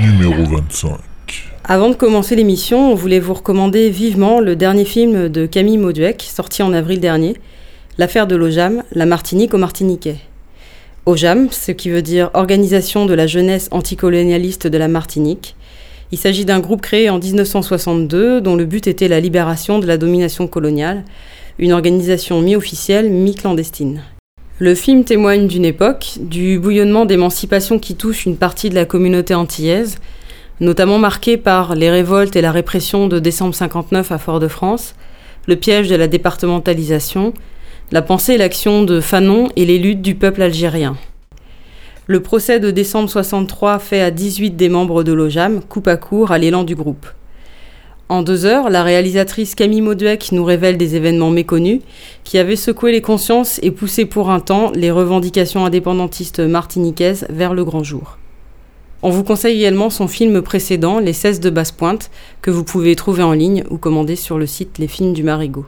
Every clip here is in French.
Numéro 25. Avant de commencer l'émission, on voulait vous recommander vivement le dernier film de Camille Mauduec, sorti en avril dernier, L'affaire de l'OJAM, la Martinique aux Martiniquais. OJAM, ce qui veut dire Organisation de la jeunesse anticolonialiste de la Martinique. Il s'agit d'un groupe créé en 1962 dont le but était la libération de la domination coloniale, une organisation mi-officielle, mi-clandestine. Le film témoigne d'une époque, du bouillonnement d'émancipation qui touche une partie de la communauté antillaise, notamment marquée par les révoltes et la répression de décembre 59 à Fort-de-France, le piège de la départementalisation, la pensée et l'action de Fanon et les luttes du peuple algérien. Le procès de décembre 63 fait à 18 des membres de l'OJAM, coupe à court à l'élan du groupe. En deux heures, la réalisatrice Camille Mauduec nous révèle des événements méconnus qui avaient secoué les consciences et poussé pour un temps les revendications indépendantistes martiniquaises vers le grand jour. On vous conseille également son film précédent, Les 16 de Basse-Pointe, que vous pouvez trouver en ligne ou commander sur le site Les Films du Marigot.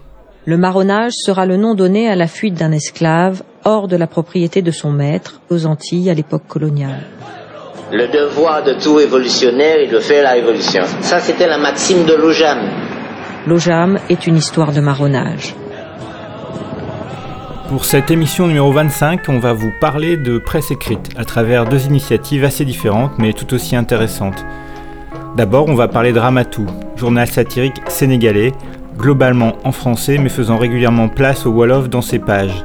Le marronnage sera le nom donné à la fuite d'un esclave hors de la propriété de son maître aux Antilles à l'époque coloniale. Le devoir de tout révolutionnaire est de faire la révolution. Ça, c'était la maxime de l'OJAM. L'OJAM est une histoire de marronnage. Pour cette émission numéro 25, on va vous parler de presse écrite à travers deux initiatives assez différentes mais tout aussi intéressantes. D'abord, on va parler de Ramatou, journal satirique sénégalais globalement en français mais faisant régulièrement place au Wolof dans ses pages.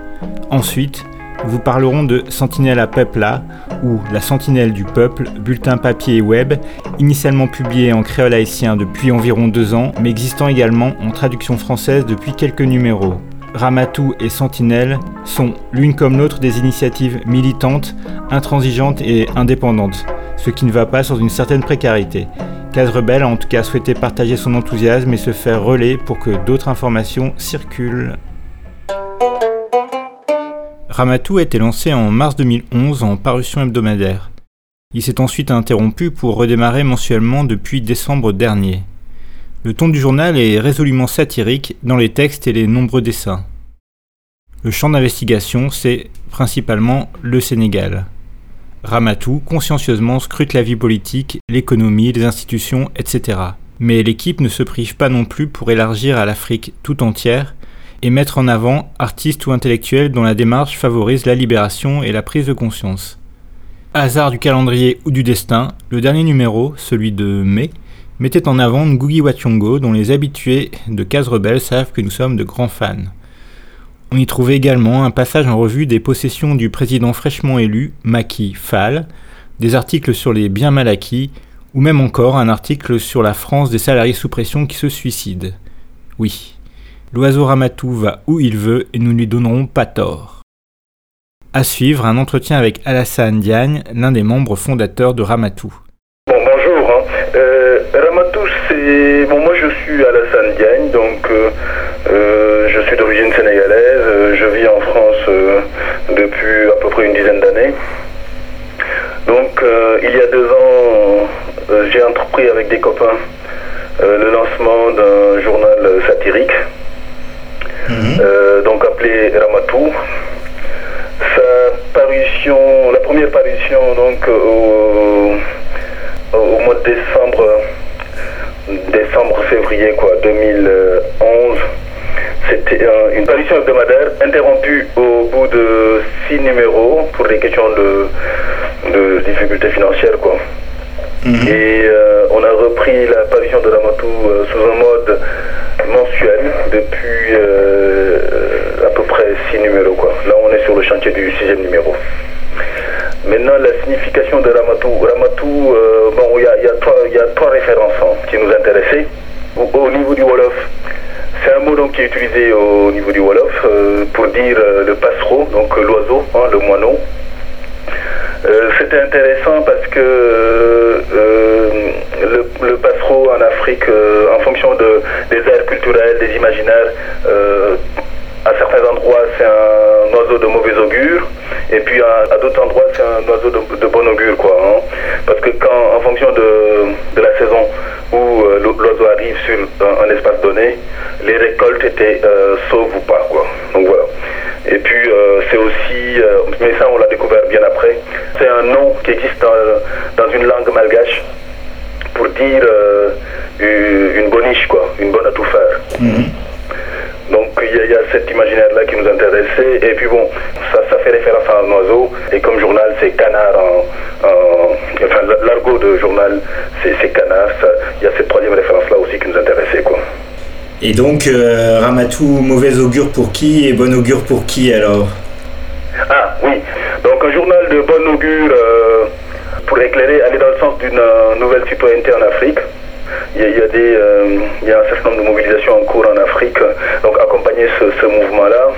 Ensuite, vous parlerons de Sentinelle à Pepla, ou La Sentinelle du Peuple, bulletin papier et web, initialement publié en créole haïtien depuis environ deux ans, mais existant également en traduction française depuis quelques numéros. Ramatou et Sentinelle sont l'une comme l'autre des initiatives militantes, intransigeantes et indépendantes, ce qui ne va pas sans une certaine précarité. Case Rebelle a en tout cas souhaité partager son enthousiasme et se faire relais pour que d'autres informations circulent. Ramatou a été lancé en mars 2011 en parution hebdomadaire. Il s'est ensuite interrompu pour redémarrer mensuellement depuis décembre dernier. Le ton du journal est résolument satirique dans les textes et les nombreux dessins. Le champ d'investigation, c'est principalement le Sénégal. Ramatou consciencieusement scrute la vie politique, l'économie, les institutions, etc. Mais l'équipe ne se prive pas non plus pour élargir à l'Afrique tout entière et mettre en avant artistes ou intellectuels dont la démarche favorise la libération et la prise de conscience. Hasard du calendrier ou du destin, le dernier numéro, celui de mai, mettait en avant Ngugi Wachongo dont les habitués de Case Rebelle savent que nous sommes de grands fans. On y trouvait également un passage en revue des possessions du président fraîchement élu, Macky Fall, des articles sur les biens mal acquis, ou même encore un article sur la France des salariés sous pression qui se suicident. Oui, l'oiseau Ramatou va où il veut et nous ne lui donnerons pas tort. À suivre, un entretien avec Alassane Diagne, l'un des membres fondateurs de Ramatou. Bon, bonjour. Hein. Euh, Ramatou, c'est. Bon, moi je suis Alassane Diagne, donc euh, je suis d'origine sénégalaise. euh, je vis en France euh, depuis à peu près une dizaine d'années. Donc, euh, il y a deux ans, euh, j'ai entrepris avec des copains euh, le lancement d'un journal euh, satirique, euh, donc appelé Ramatou. Sa parution, la première parution, donc au, au mois de décembre, décembre-février quoi, 2011. Un- une parution hebdomadaire interrompue au bout de six numéros pour des questions de, de difficultés financières quoi. Et euh, on a repris la parution de Ramatou euh, sous un mode mensuel depuis euh, à peu près six numéros quoi. Là on est sur le chantier du sixième numéro. Maintenant, la signification de Ramatou. Ramatou, euh, bon, il y a, y a y a trois références hein, qui nous intéressaient. Au, au niveau du Wolof, c'est un mot donc, qui est utilisé au niveau du Wolof euh, pour dire euh, le passereau, donc euh, l'oiseau, hein, le moineau. C'était intéressant parce que le, passereau en Afrique, en fonction de, des aires culturelles, des imaginaires, à certains endroits, c'est un oiseau de mauvais augure. Et puis à, d'autres endroits, c'est un oiseau de, bon augure, quoi. Hein. Parce que quand, en fonction de, la saison où euh, l'oiseau arrive sur un, espace donné, les récoltes étaient euh, sauves ou pas, quoi. Donc voilà. Et puis euh, c'est aussi, mais ça on l'a découvert bien après, c'est un nom qui existe dans, une langue malgache pour dire une boniche, quoi, une bonne à tout faire. Mhm. Donc il y, a cet imaginaire-là qui nous intéressait. Et puis bon, ça, ça, fait référence à un oiseau. Et comme journal, c'est canard. enfin, l'argot de journal, c'est canard. Il y a cette troisième référence-là aussi qui nous intéressait. Quoi. Et donc, euh, Ramatou, mauvais augure pour qui et bon augure pour qui alors? Ah oui, donc un journal de bon augure, euh, pour éclairer, aller dans le sens d'une euh, nouvelle citoyenneté en Afrique. Il y, a, il y a un certain nombre de mobilisations en cours en Afrique, donc accompagner ce, mouvement-là.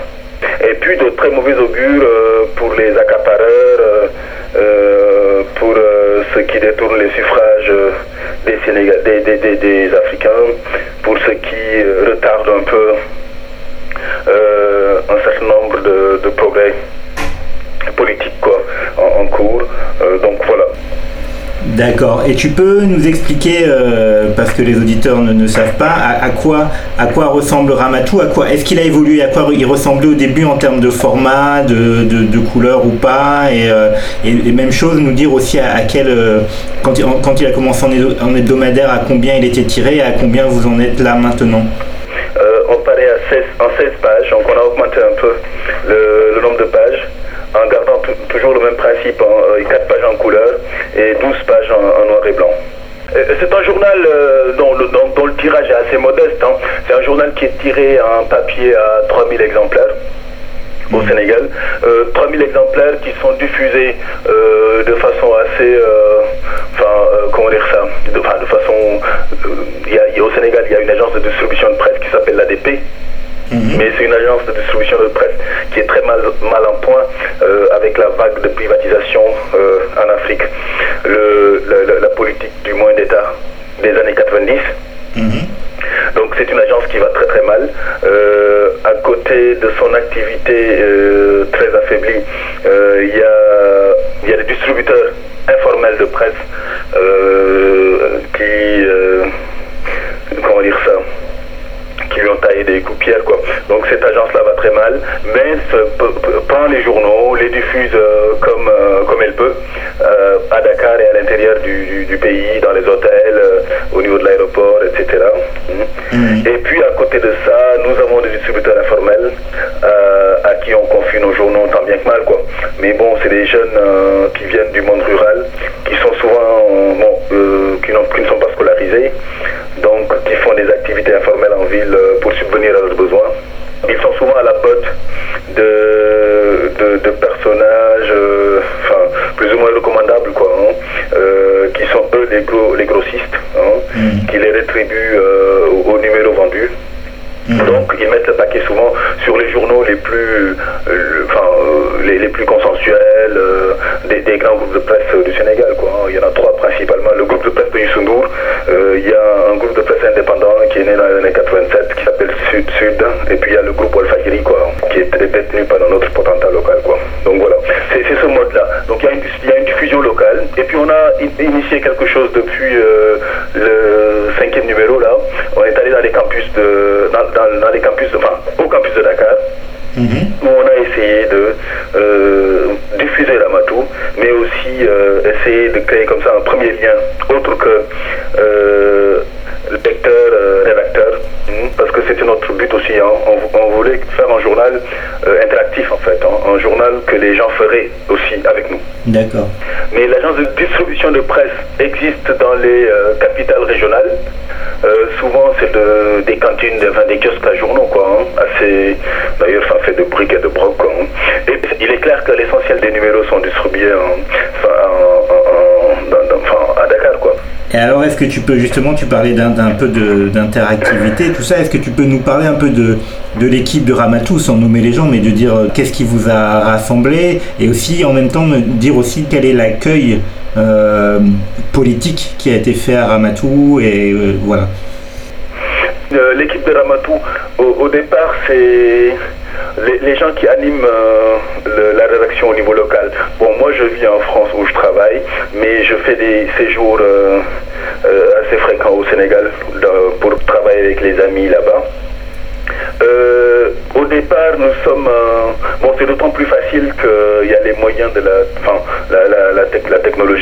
Et puis de très mauvais augures pour les accapareurs, pour ceux qui détournent les suffrages des, Africains, pour ceux qui retardent un peu un certain nombre de, progrès politiques en, cours. donc voilà. D'accord. Et tu peux nous expliquer, euh, parce que les auditeurs ne, savent pas, à, quoi, à quoi ressemble Ramatou à quoi Est-ce qu'il a évolué À quoi il ressemblait au début en termes de format, de, couleur ou pas euh, et, même chose, nous dire aussi à, quel. Euh, quand, il, a commencé en, hebdomadaire, à combien il était tiré à combien vous en êtes là maintenant? On paraît à 16, en 16 pages, donc on a augmenté un peu le nombre de pages en gardant toujours le même principe, hein, 4 euh, pages en couleur et 12 pages en, noir et blanc. Euh, c'est un journal euh, dont, le, dont, le, tirage est assez modeste. Hein. C'est un journal qui est tiré en papier à 3000 exemplaires au mmh. Sénégal. 3000 exemplaires qui sont diffusés de façon assez... enfin, comment dire ça de, de façon... au Sénégal, il y a une agence de distribution de presse qui s'appelle l'ADP Mhm. Mais c'est une agence de distribution de presse qui est très mal, mal en point euh, avec la vague de privatisation euh, en Afrique. Le, la politique du moins d'État des années 90. Mhm. Donc c'est une agence qui va très très mal. Euh, à côté de son activité très affaiblie, il y, a, y a des distributeurs informels de presse qui... comment dire ça? Qui lui ont taillé des pierre. Quoi. Donc cette agence-là va très mal, mais prend les journaux, les diffuse euh, comme, euh, comme elle peut, euh, à Dakar et à l'intérieur du, du, pays, dans les hôtels, au niveau de l'aéroport, etc. Mm. Et puis à côté de ça, nous avons des distributeurs informels à qui on confie nos journaux tant bien que mal. Quoi. Mais bon, c'est des jeunes qui viennent du monde rural, qui sont souvent, bon, qui, qui ne sont pas scolarisés, donc qui font des activités informelles en ville pour subvenir à leurs besoins. Ils sont souvent à la botte de, de, personnages, euh, enfin, plus ou moins recommandables, quoi, hein, euh, qui sont eux les, gros, les grossistes, hein, mm. qui les rétribuent au numéro vendu. Mm. Donc ils mettent le paquet souvent sur les journaux les plus, enfin, les, les, plus consensuels des, des, grands groupes de presse du Sénégal. Quoi. Hein. Il y en a trois principalement. Le groupe de presse de Youssou il y a un groupe de presse indépendant qui est né dans les années 87 qui s'appelle Sud Sud et puis il y a le groupe Wolfagiri quoi qui est détenu par notre potentat local quoi. Donc voilà, c'est ce mode-là. Donc il y, a une, il y, a une diffusion locale et puis on a initié quelque chose depuis euh, le cinquième numéro là. On est allé dans les campus de dans, dans, les campus enfin au campus de Dakar. Mhm. où on a essayé de euh, diffuser la Matou, mais aussi euh, essayer de créer comme ça un premier lien autre que lecteur, euh, rédacteur, hmm, parce que c'était notre but aussi. Hein. On, voulait faire un journal interactif en fait, hein. un journal que les gens feraient aussi avec nous. D'accord. De de presse existe dans les euh, capitales régionales. souvent, c'est de, des cantines, des kiosques à journaux, quoi. Hein. D'ailleurs, ça fait de briques et de brocs. Et il est clair que l'essentiel des numéros sont distribués à Dakar, quoi. Et alors, est-ce que tu peux justement, tu parlais d'un peu d'interactivité, tout ça, est-ce que tu peux nous parler un peu de, de l'équipe de Ramatou, sans nommer les gens, mais de dire euh, qu'est-ce qui vous a rassemblé, et aussi en même temps me dire aussi quel est l'accueil euh, politique qui a été fait à Ramatou, et euh, voilà. L'équipe de Ramatou, au, départ, c'est les, gens qui animent euh, la rédaction au niveau local. Bon, moi je vis en France où je travaille, mais je fais des séjours euh, euh, assez fréquents au Sénégal pour travailler avec les amis là-bas. Euh, au départ, nous sommes. Euh, bon, c'est d'autant plus facile qu'il y a les moyens de la, la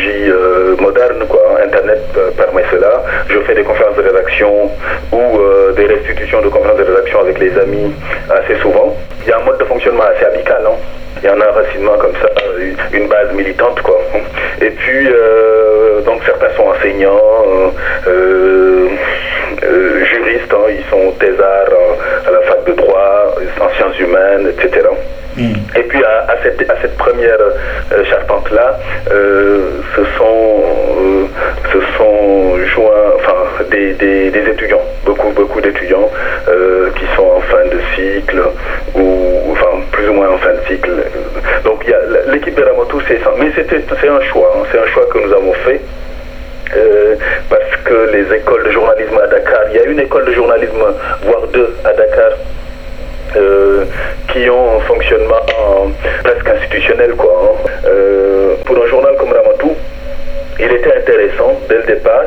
euh, moderne, quoi. Internet permet cela. Je fais des conférences de rédaction ou des restitutions de conférences de rédaction avec les amis assez souvent. Il y a un mode de fonctionnement assez amical, hein. Il y a un enracinement comme ça, une base militante, quoi. Et puis, donc certains sont enseignants, juristes, hein, ils sont thésards à la fac de droit, en sciences humaines, etc. Mm. Et puis à, à, cette, à cette, première euh, charpente-là, euh, ce sont, euh, ce sont joints, enfin, des, des, des, étudiants, beaucoup, beaucoup d'étudiants euh, qui sont en fin de cycle ou, enfin, plus ou moins en fin de cycle. Donc il y a l'équipe de Ramotou, c'est ça. Mais c'est un choix, hein, c'est un choix que nous avons fait. Euh, parce que les écoles de journalisme à Dakar, il y a une école de journalisme, voire deux à Dakar, euh, qui ont un fonctionnement presque institutionnel. Quoi, hein. euh, pour un journal comme Ramatou, il était intéressant dès le départ,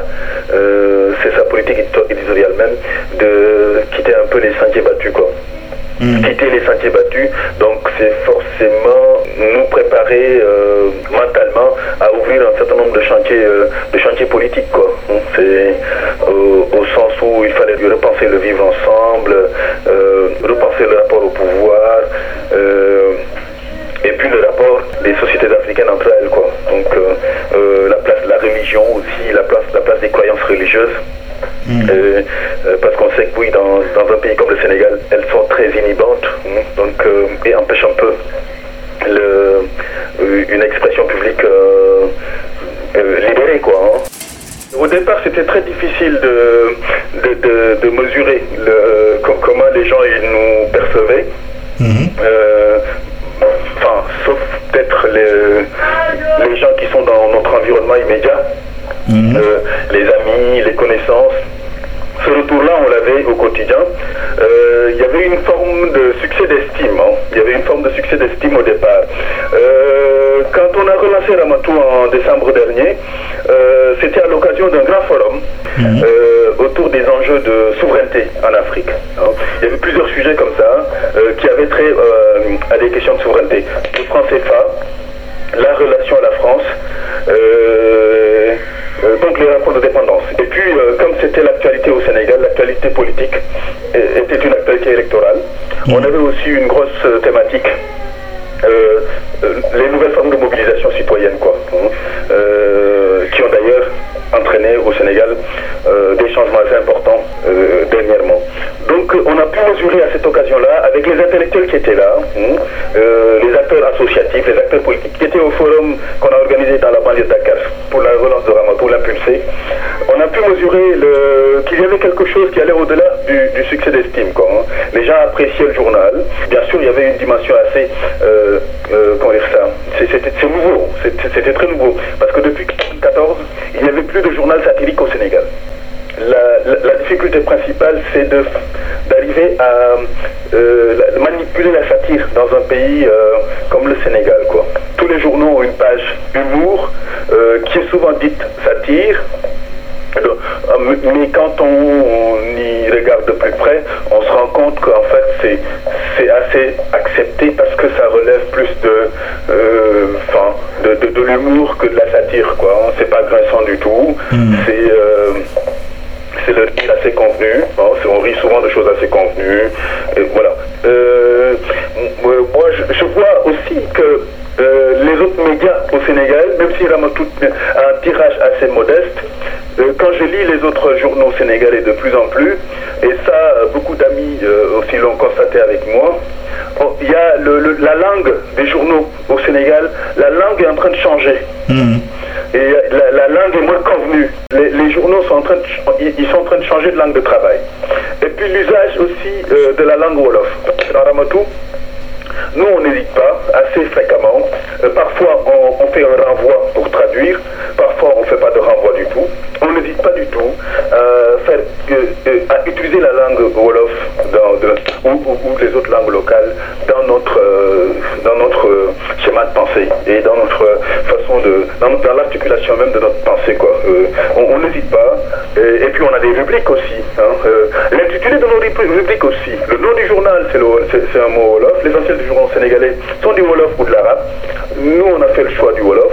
euh, c'est sa politique éditoriale même, de quitter un peu les sentiers battus. Quoi. Mm. quitter les sentiers battus. Donc c'est forcément nous préparer euh, mentalement à ouvrir de chantiers, euh, de chantiers politiques. Quoi. C'est euh, au sens où il fallait repenser le vivre ensemble, euh, repenser le rapport au pouvoir. et puis le rapport des sociétés africaines entre elles, quoi. Donc la place de la religion aussi, la place, la place des croyances religieuses. Mm. Euh, euh, parce qu'on sait que oui, dans, dans, un pays comme le Sénégal, elles sont très inhibantes, hein, donc, euh, et empêchent un peu le, une expression publique libérée. Quoi, hein. Au départ, c'était très difficile de, de, de, de mesurer le, comment les gens ils nous percevaient. Mm-hmm. Enfin, sauf peut-être les, les gens qui sont dans notre environnement immédiat. Mmh. Euh, les amis, les connaissances. Ce retour-là, on l'avait au quotidien. Euh, il y avait une forme de succès d'estime. Hein. Il y avait une forme de succès d'estime au départ. Euh, quand on a relancé Ramatou en décembre dernier, euh, c'était à l'occasion d'un grand forum mmh. autour des enjeux de souveraineté en Afrique. Hein. Il y avait plusieurs sujets comme ça qui avaient trait à des questions de souveraineté. Le franc CFA, la relation à la France, euh, euh, donc les rapports de dépendance. Et puis, euh, comme c'était l'actualité au Sénégal, l'actualité politique était une actualité électorale, on avait aussi une grosse thématique. Les nouvelles formes de mobilisation citoyenne, quoi, hein, qui ont d'ailleurs entraîné au Sénégal des changements assez importants dernièrement. Donc on a pu mesurer à cette occasion-là, avec les intellectuels qui étaient là, hein, euh, les acteurs associatifs, les acteurs politiques qui étaient au forum qu'on a organisé dans la banlieue de Dakar pour la relance de Rama, pour l'impulser, on a pu mesurer qu'il y avait quelque chose qui allait au-delà du, succès d'estime. Hein. Les gens appréciaient le journal. Bien sûr, il y avait une dimension assez... Euh, euh, dire ça C'est nouveau, c'était très nouveau. Parce que depuis 2014, il n'y avait plus de journal satirique au Sénégal la, difficulté principale, c'est d'arriver à euh, manipuler la satire dans un pays euh, comme le Sénégal. Tous les journaux ont une page humour euh, qui est souvent dite satire. Mais quand on, on, y regarde de plus près, on se rend compte qu'en fait c'est assez accepté parce que ça relève plus de, euh, de, de, de l'humour que de la satire. quoi. C'est pas grinçant du tout. Mmh. C'est c'est le rire assez convenu. Hein, on rit souvent de choses assez convenues. Et voilà. Euh, moi, je, je, vois aussi que euh, les autres médias au Sénégal, même s'il a un tirage assez modeste, euh, quand je lis les autres journaux sénégalais de plus en plus, et ça, beaucoup d'amis euh, aussi l'ont constaté avec moi, il y a le, le, la langue des journaux au Sénégal, la langue est en train de changer. Mmh. Et la, la, langue est moins convenue. Les, les, journaux sont en train de, ils sont en train de changer de langue de travail. Et puis l'usage aussi euh, de la langue Wolof. Dans Ramatou, nous, on n'hésite pas assez fréquemment. Euh, parfois, on, fait un renvoi pour traduire. Parfois, on ne fait pas de renvoi du tout. On n'hésite pas du tout à, faire, à utiliser la langue Wolof ou, les autres langues locales dans notre, dans notre schéma de pensée et dans notre façon de. dans, l'articulation même de notre pensée. Quoi. on n'hésite pas. Et, puis on a des rubriques aussi. Hein. L'intitulé de nos rubriques aussi. Le nom du journal, c'est un mot Wolof. Journal sénégalais sont du Wolof ou de l'arabe. Nous, on a fait le choix du Wolof.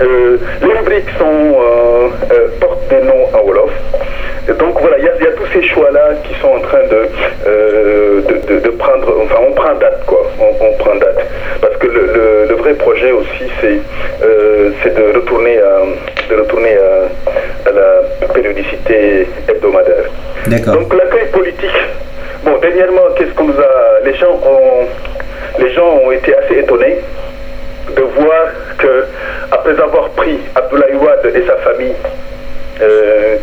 Euh, les rubriques sont, euh, euh, portent des noms en Wolof. donc voilà, il y, a tous ces choix-là qui sont en train de, de, prendre, enfin on prend date quoi, on, prend date. Parce que le, vrai projet aussi c'est de retourner, à, de retourner à, la périodicité hebdomadaire. Donc l'accueil politique, bon dernièrement qu'est-ce qu'on les gens ont, les gens ont été assez étonnés de voir que, après avoir pris Abdoulaye Wade et sa famille, euh,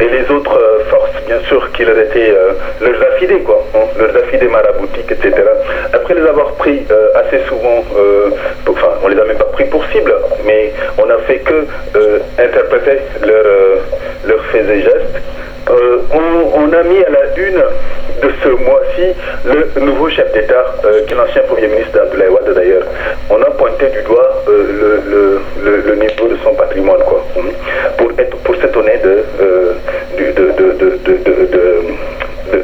et les autres euh, forces, bien sûr, qui leur étaient euh, leurs affidés, quoi, hein, leurs affidés maraboutiques, etc. Après les avoir pris assez souvent, enfin, on les a même pas pris pour cible, mais on a fait que interpréter leurs leur faits et gestes. On, a mis à la une de ce mois-ci le nouveau chef d'État, qui est l'ancien Premier ministre Abdoulaye Wade d'ailleurs. On a pointé du doigt le, le, niveau de son patrimoine, quoi, pour, être, pour s'étonner de, de,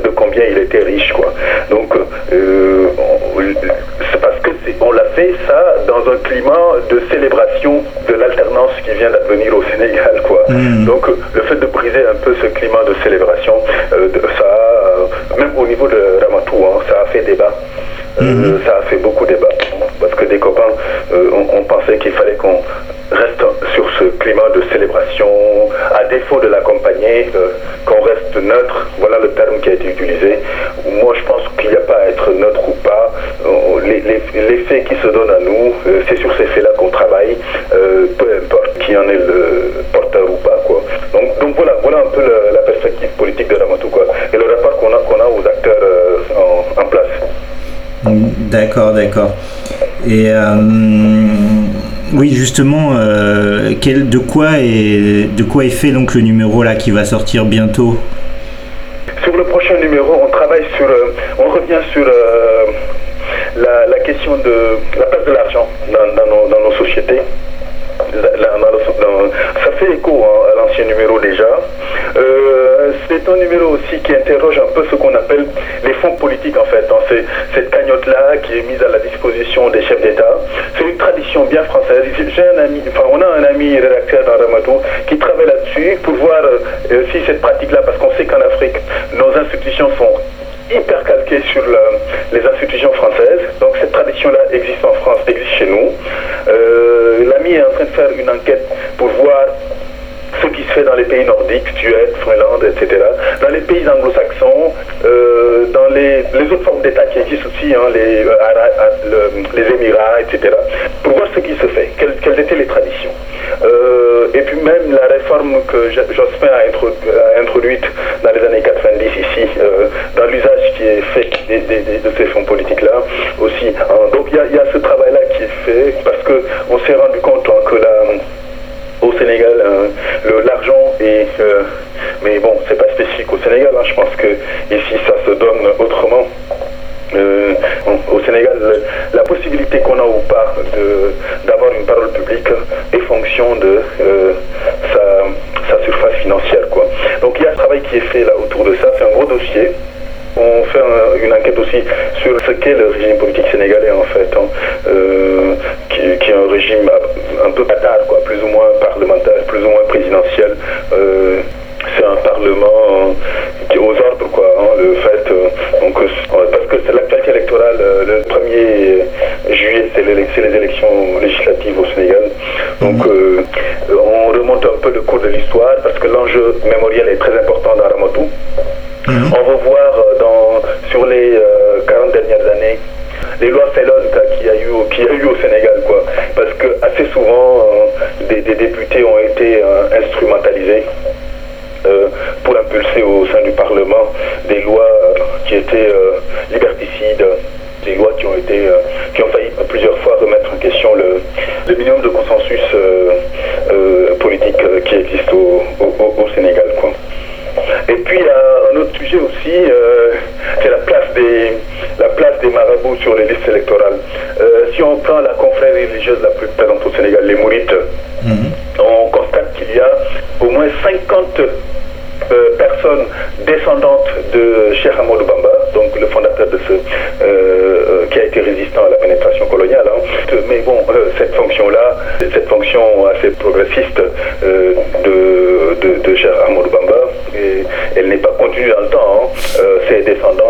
de, combien il était riche, quoi. Donc, c'est parce que on l'a fait ça dans un climat de célébration de l'alternance qui vient d'advenir au Sénégal, quoi. Donc, le fait de briser un peu ce climat de célébration, ça, même au niveau de Ramatou, hein, ça a fait débat. ça a fait beaucoup débat parce que des copains on, pensait qu'il fallait qu'on reste sur ce climat de célébration, à défaut de l'accompagner, euh, qu'on reste neutre, voilà le terme qui a été utilisé. Moi, je pense qu'il n'y a pas à être neutre ou pas. Euh, les, qui se donnent à nous, euh, c'est sur ces faits-là qu'on travaille, peu importe qui en est le porteur ou pas. Donc, voilà, voilà un peu la perspective politique de Ramatou quoi, et le rapport qu'on a, a aux acteurs en, en, place. D'accord, d'accord. Et oui, justement, euh, quel, de, quoi est, de quoi est fait donc le numéro là qui va sortir bientôt? Sur le prochain numéro, on travaille sur, euh, on revient sur euh, la, question de la place de l'argent dans, dans, nos, sociétés. ça fait écho hein, à l'ancien numéro déjà. c'est un numéro aussi qui interroge un peu ce qu'on appelle les fonds politiques en fait. Hein. cette cagnotte-là qui est mise à la disposition des chefs d'État. Bien française. J'ai un ami, enfin on a un ami rédacteur dans Ramatou qui travaille là-dessus pour voir euh, si cette pratique-là, parce qu'on sait qu'en Afrique, nos institutions sont hyper calquées sur les institutions françaises. Donc cette tradition-là existe en France, existe chez nous. Euh, l'ami est en train de faire une enquête pour voir ce qui se fait dans les pays nordiques, Suède, Finlande, etc. Dans les pays anglo-saxons, euh, dans les, autres formes d'État qui existent aussi, hein, les, les Émirats, etc. Pour ce qui se fait, quelles, étaient les traditions. Euh, et puis même la réforme que Jospin a, introduite dans les années 90 ici, dans l'usage qui est fait de ces fonds politiques-là aussi. Hein. Donc il y, a ce travail-là qui est fait parce qu'on s'est rendu compte hein, que la au Sénégal, euh, l'argent est. Euh, mais bon, c'est pas spécifique au Sénégal, hein. je pense que ici ça se donne autrement. Euh, au Sénégal, la possibilité qu'on a ou pas d'avoir une parole publique est fonction de sa, surface financière. Quoi. Donc il y a un travail qui est fait là autour de ça, c'est un gros dossier. On fait une enquête aussi sur ce qu'est le régime politique sénégalais en fait, hein, euh, qui, est un régime un peu bâtard, quoi, plus ou moins parlementaire, plus ou moins présidentiel. Euh, c'est un parlement qui est aux ordres, quoi. Hein, le fait, euh, donc, parce que c'est l'actualité électorale, le 1er juillet, c'est les élections législatives au Sénégal. Donc, mhm. on remonte un peu le cours de l'histoire parce que l'enjeu mémoriel est très important dans Ramatou. Mhm. On va voir euh, dans, sur les 40 euh, dernières années les lois Fellon qu'il y, a eu, qui a eu au Sénégal. Quoi. Parce que assez souvent, euh, des, députés ont été instrumentalisés pour impulser au sein du Parlement des lois qui étaient liberticides, des lois qui ont été qui ont failli plusieurs fois remettre en question le, minimum de consensus politique qui existe au, au Sénégal. Quoi. sujet aussi, c'est la place des la place des marabouts sur les listes électorales. si on prend la confrérie religieuse la plus présente au Sénégal, les Mourites, mhm. on constate qu'il y a au moins 50 euh, personne descendante de Cheikh Amadou Bamba, donc le fondateur de ce, euh, euh, qui a été résistant à la pénétration coloniale. Hein. Mais bon, cette fonction-là, cette fonction assez progressiste de, de, de Cheikh Amadou Bamba, et, elle n'est pas continue dans le temps. Hein. ses descendants,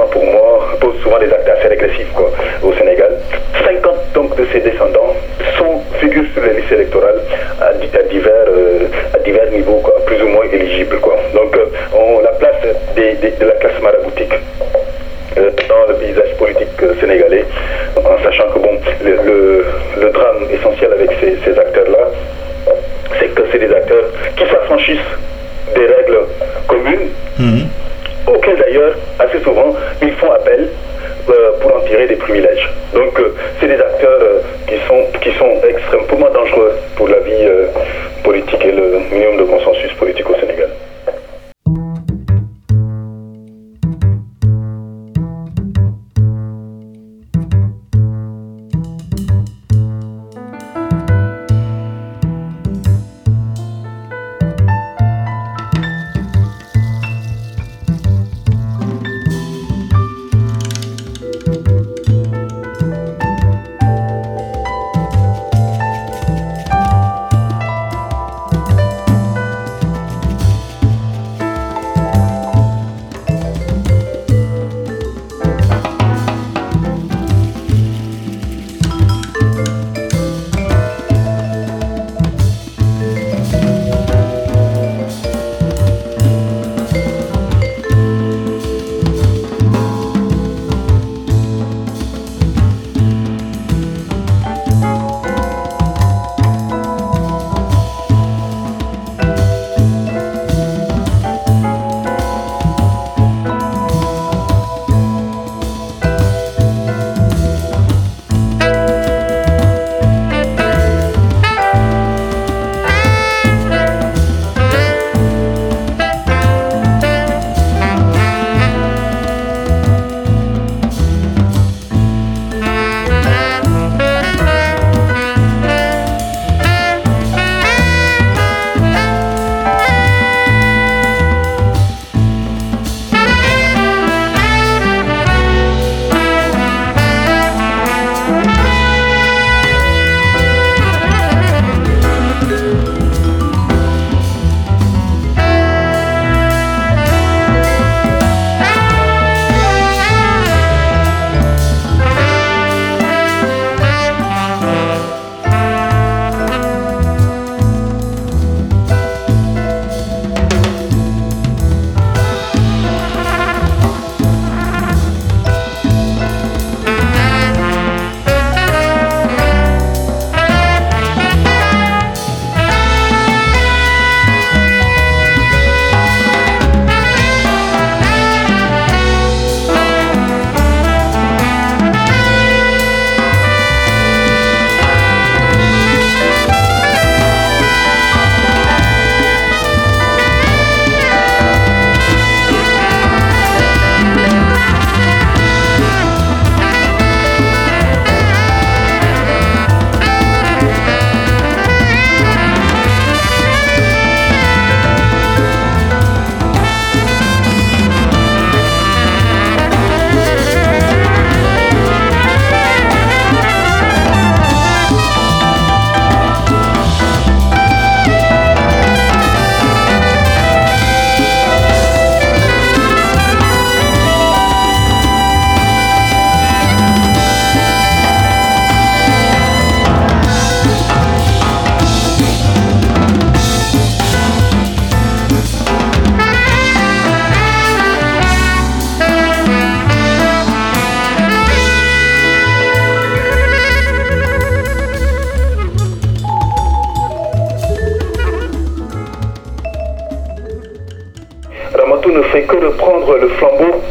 le flambeau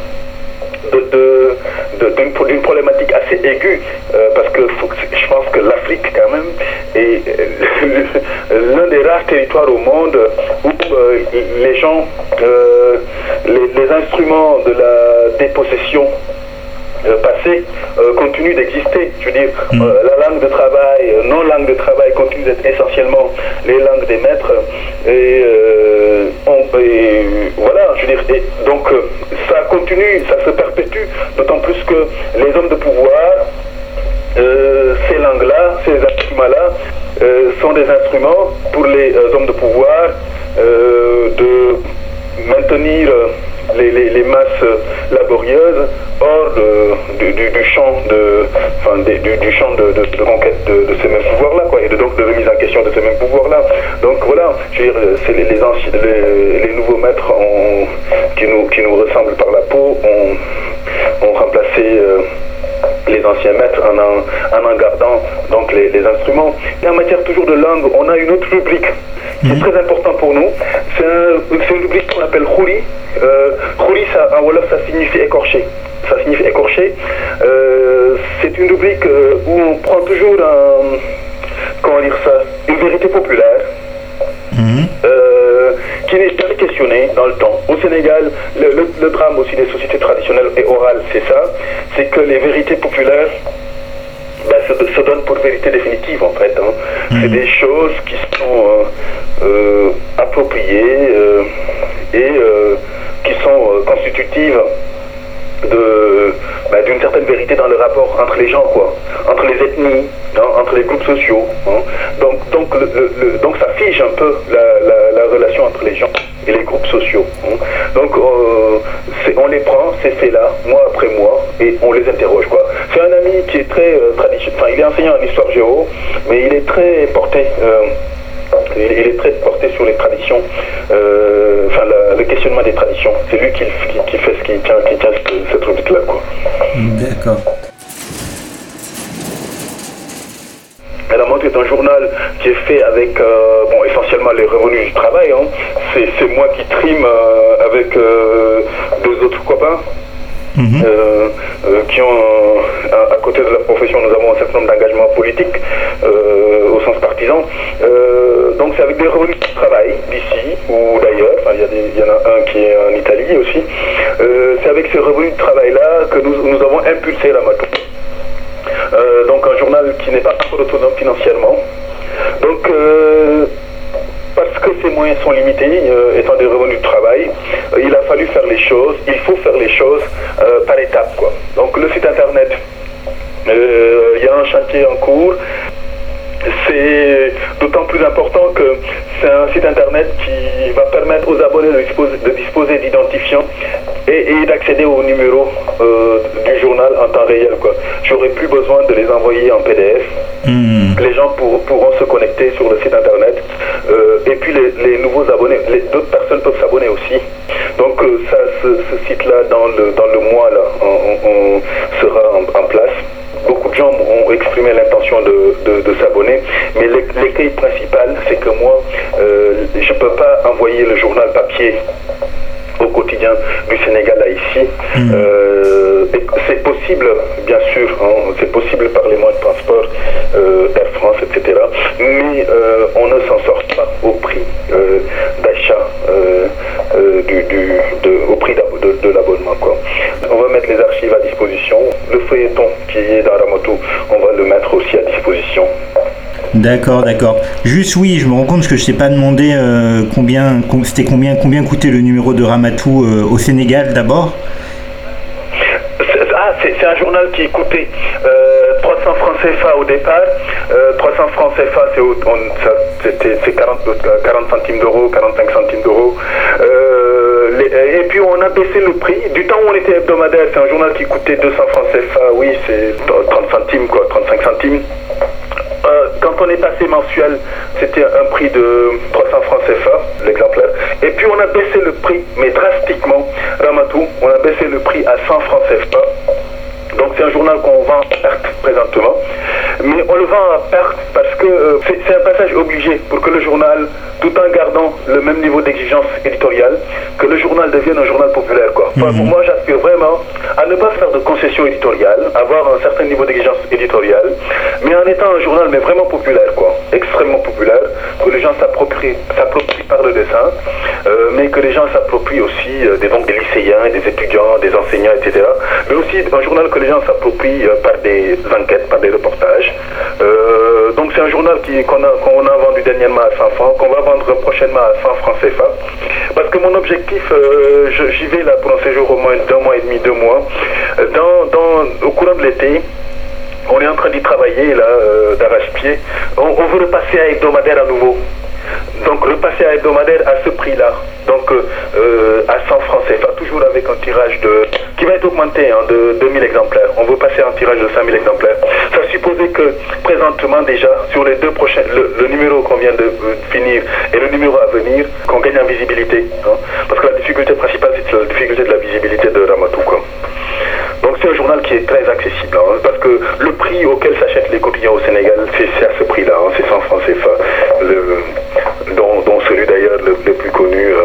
d'une problématique assez aiguë, euh, parce que je pense que l'Afrique, quand même, est euh, l'un des rares territoires au monde où euh, les gens, les, instruments de la dépossession passée continuent d'exister. Je veux dire, mm de travail, non langue de travail continue d'être essentiellement les langues des maîtres. Et, on, voilà, je veux dire, donc ça continue, ça se perpétue, d'autant plus que les hommes de pouvoir, ces langues-là, ces instruments-là, sont des instruments pour les hommes de pouvoir de maintenir les, les, masses laborieuses hors de, du, du, champ de, enfin, du, du, champ de, de, conquête de, ces mêmes pouvoirs-là, quoi, et de, donc de remise en question de ces mêmes pouvoirs-là. Donc voilà, je veux dire, c'est les, les, anciens, les, nouveaux maîtres ont, qui, nous, qui nous ressemblent par la peau ont, ont remplacé. Euh, les anciens maîtres en en, en gardant donc les, les, instruments. Et en matière toujours de langue, on a une autre rubrique qui est mhm. très important pour nous. C'est un, une rubrique qu'on appelle Khouri. Euh, ça, en Wolof, ça signifie écorché. Ça signifie écorché. Euh, c'est une rubrique euh, où on prend toujours un, comment dire ça, une vérité populaire. Mhm. Euh, qui n'est jamais questionné dans le temps. Au Sénégal, le, drame aussi des sociétés traditionnelles et orales, c'est ça, c'est que les vérités populaires se, donnent pour vérité définitive en fait. Hein. Mhm. C'est des choses qui sont euh, euh, appropriées et qui sont constitutives de bah, d'une certaine vérité dans le rapport entre les gens quoi entre les ethnies hein, entre les groupes sociaux hein. donc donc le, donc ça fige un peu la, la, relation entre les gens et les groupes sociaux hein. donc euh, on les prend ces faits là mois après mois et on les interroge quoi c'est un ami qui est très euh, traditionnel enfin il est enseignant en histoire géo mais il est très porté euh, il, est très porté sur les traditions, enfin le questionnement des traditions. C'est lui qui, fait ce qui tient, qui tient cette, rubrique-là. D'accord. La montre est un journal qui est fait avec euh, bon, essentiellement les revenus du travail. Hein. C'est moi qui trime euh, avec deux autres copains. Mhm. Euh, euh, qui ont, à, côté de la profession, nous avons un certain nombre d'engagements politiques euh, au sens partisan. donc c'est avec des revenus de travail d'ici ou d'ailleurs, il y, y, en a un qui est en Italie aussi, c'est avec ces revenus de travail-là que nous, nous avons impulsé la moto. Donc un journal qui n'est pas autonome financièrement. Donc parce que ces moyens sont limités, euh, étant des revenus de travail, euh, il a fallu faire les choses, il faut faire les choses euh, par étapes. Donc le site internet, il y a un chantier en cours. C'est d'autant plus important que c'est un site internet qui va permettre aux abonnés de disposer, d'identifiants et, d'accéder au numéro du journal en temps réel. J'aurai plus besoin de les envoyer en PDF. Hmm. Les gens pourront se connecter sur le site internet euh, et puis les, nouveaux abonnés, d'autres personnes peuvent s'abonner aussi. Donc euh, ça, ce, site-là, dans le, dans le mois, là, on, sera en, place. Beaucoup de gens ont exprimé l'intention de, de, s'abonner, mais l'écueil principal, c'est que moi, euh, je ne peux pas envoyer le journal papier au quotidien du Sénégal à ici. Hmm. Euh, c'est possible, bien sûr, hein, c'est possible par les moyens de transport, euh, Air France, etc. Mais euh, on ne s'en sort pas au prix d'achat, du, au prix de, l'abonnement. On va mettre les archives à disposition. Le feuilleton qui est dans Ramatou, on va le mettre aussi à disposition. D'accord, d'accord. Juste oui, je me rends compte que je t'ai pas demandé euh, combien c'était combien combien coûtait le numéro de Ramatou euh, au Sénégal d'abord? Ah, c'est un journal qui coûtait 300 euh, francs CFA au départ. 300 francs CFA, c'est 40, 40 centimes d'euros, 45 centimes d'euros. et puis on a baissé le prix. Du temps où on était hebdomadaire, c'est un journal qui coûtait 200 francs CFA, oui, c'est 30 centimes, quoi, 35 centimes. Est passé mensuel, c'était un prix de 300 francs CFA, l'exemplaire. Et puis on a baissé le prix, mais drastiquement, Ramatou, on a baissé le prix à 100 francs CFA. Donc c'est un journal qu'on vend à perte présentement. Mais on le vend à perte parce que euh, c'est un passage obligé pour que le journal, tout en gardant le même niveau d'exigence éditoriale, que le journal devienne un journal populaire. quoi. Enfin, Mhm. Moi, j'aspire vraiment à ne pas faire de concessions éditoriales, avoir un certain niveau d'exigence éditoriale, mais en étant un journal mais vraiment populaire, quoi, extrêmement populaire, que les gens s'approprient, s'approprient par le dessin, euh, mais que les gens s'approprient aussi euh, des, donc, des lycéens, des étudiants, des enseignants, etc. Mais aussi un journal que les gens s'approprient euh, par des enquêtes, par des reportages. Euh, donc c'est un journal qu'on a, a vendu dernièrement à 100 francs, qu'on va vendre prochainement à 100 francs CFA. Parce que mon objectif, euh, j'y vais là pour un séjour au moins d'un mois et demi, deux mois. Euh, Dans, au courant de l'été, on est en train d'y travailler là, euh, d'arrache-pied. On, veut repasser à hebdomadaire à nouveau. Donc repasser à hebdomadaire à ce prix-là. Donc euh, euh, à 100 francs CFA, toujours avec un tirage de qui va être augmenté hein, de 2000 exemplaires. On veut passer à un tirage de 5000 exemplaires. Déjà sur les deux prochains, le, le numéro qu'on vient de euh, finir et le numéro à venir, qu'on gagne en visibilité. hein. Parce que la difficulté principale, c'est la difficulté de la visibilité de Ramatou. Quoi. Donc c'est un journal qui est très accessible, hein, parce que le prix auquel s'achètent les quotidiens au Sénégal, c'est c'est à ce prix-là, hein, c'est 100 francs CFA, le- dont, dont celui d'ailleurs le, le plus connu, euh,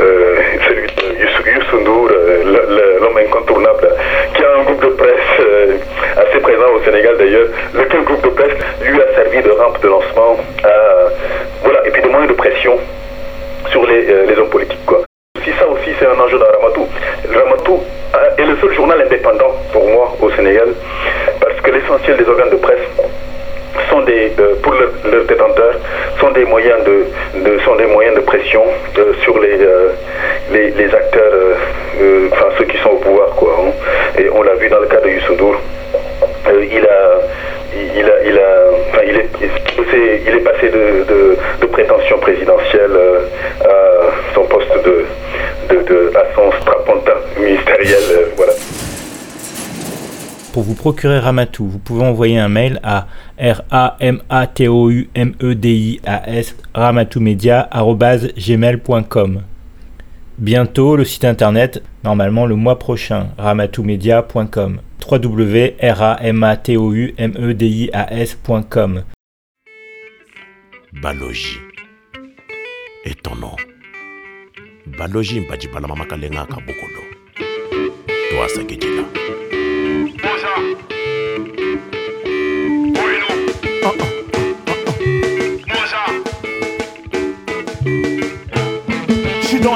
euh, celui de Youssou, Youssou N'Dour, euh, le- le- l'homme incontournable, qui a un groupe de presse euh, assez présent au Sénégal d'ailleurs, lequel groupe de presse lui a servi de rampe de lancement, à, voilà, et puis de moyen de pression sur les, euh, les hommes politiques. Quoi. Si ça aussi c'est un enjeu dans Ramatou. Ramatou euh, est le seul journal indépendant pour moi au Sénégal parce que l'essentiel des organes de presse sont des, euh, pour leurs leurs détenteurs, sont des moyens de, de- sont des moyens de pression euh, sur les, euh, les, les acteurs, euh, euh, enfin ceux qui sont au pouvoir quoi. hein. Et on l'a vu dans le cas de Youssou N'Dour. Euh, il a, il a, il a, enfin, il est, c'est- il est passé de, de, de prétention présidentielle euh, à son poste de, de, de- à son strapontin ministériel, euh, voilà. Procurer Ramatou, vous pouvez envoyer un mail à r-a-m-a-t-o-u-m-e-d-i-a-s ramatoumedia.gmail.com Bientôt le site internet, normalement le mois prochain, ramatoumedia.com www.r-a-m-a-t-o-u-m-e-d-i-a-s.com baloji e tɔnɔ baloji baji balamamakalenga ka bokolo to a sagejila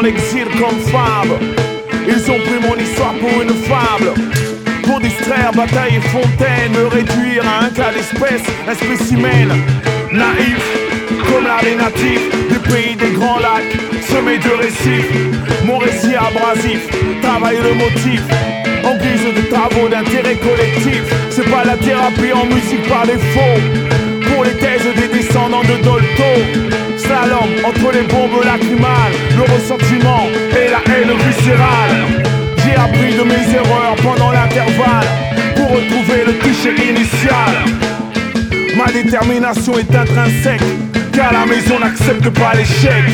L'exil comme fable. Ils ont pris mon histoire pour une fable. Pour distraire bataille et fontaine, me réduire à un cas d'espèce, un spécimen naïf, comme là les natifs du pays des grands lacs, semés de récifs. Mon récit abrasif, travaille le motif. En guise de travaux d'intérêt collectif, c'est pas la thérapie en musique par défaut. Pour les thèses des descendants de Dolto, entre les bombes lacrymales, le ressentiment et la haine viscérale. J'ai appris de mes erreurs pendant l'intervalle pour retrouver le cliché initial. Ma détermination est intrinsèque, car la maison n'accepte pas l'échec.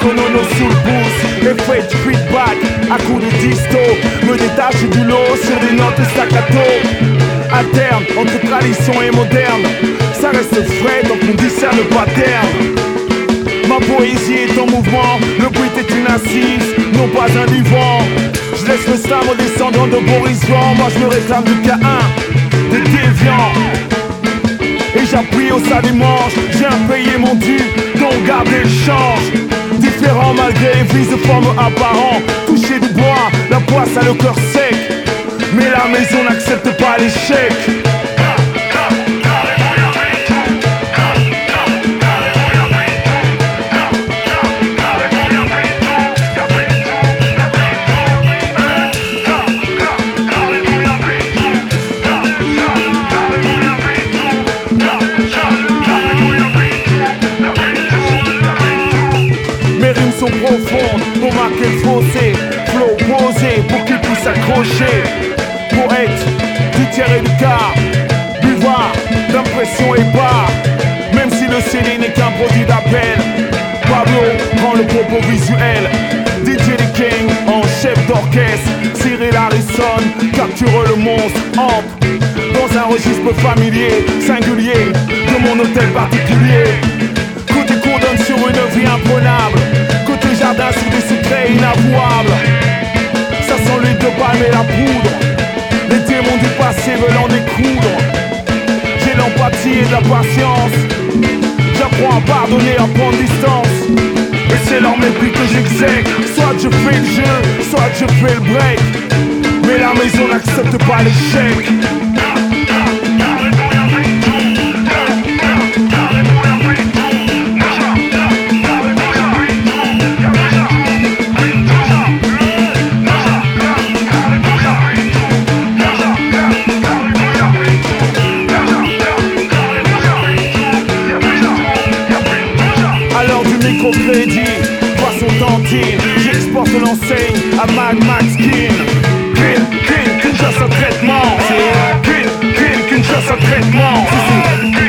Konono sous le boost, effet de feedback à coup de disto. Me détache du lot sur des notes staccato. À terme, entre tradition et moderne, ça reste frais donc on discerne pas terme. Ma poésie est en mouvement, le bruit est une assise, non pas un divan. Je laisse le slam aux descendants de Boris Vian, moi je me réclame du K1, des déviants. Et j'appuie au du manche, j'ai impayé mon dû, donc gardez le change. Différent malgré les vices de forme apparent, toucher du bois, la poisse a le cœur sec. Mais la maison n'accepte pas l'échec. Profondes pour marquer le fossé. Flow posé pour qu'il puisse accrocher. Poète du et du quart, son est bas, même si le CD n'est qu'un produit d'appel. Pablo prend le propos visuel. DJ The King en chef d'orchestre. Cyril Harrison capture le monstre. Amp dans un registre familier, singulier de mon hôtel particulier. Côté coordonne sur une vie imprenable. Jardin sous des secrets inavouables. Ça sent l'huile de palme et la poudre. Les démons du passé veulent en découdre. J'ai l'empathie et la patience. J'apprends à pardonner, à prendre distance. Et c'est leur mépris que j'exèque. Soit je fais le jeu, soit je fais le break. Mais la maison n'accepte pas l'échec. À Mad Max King. King, King, qu'une chasse à traitement. King, King, qu'une chasse à traitement.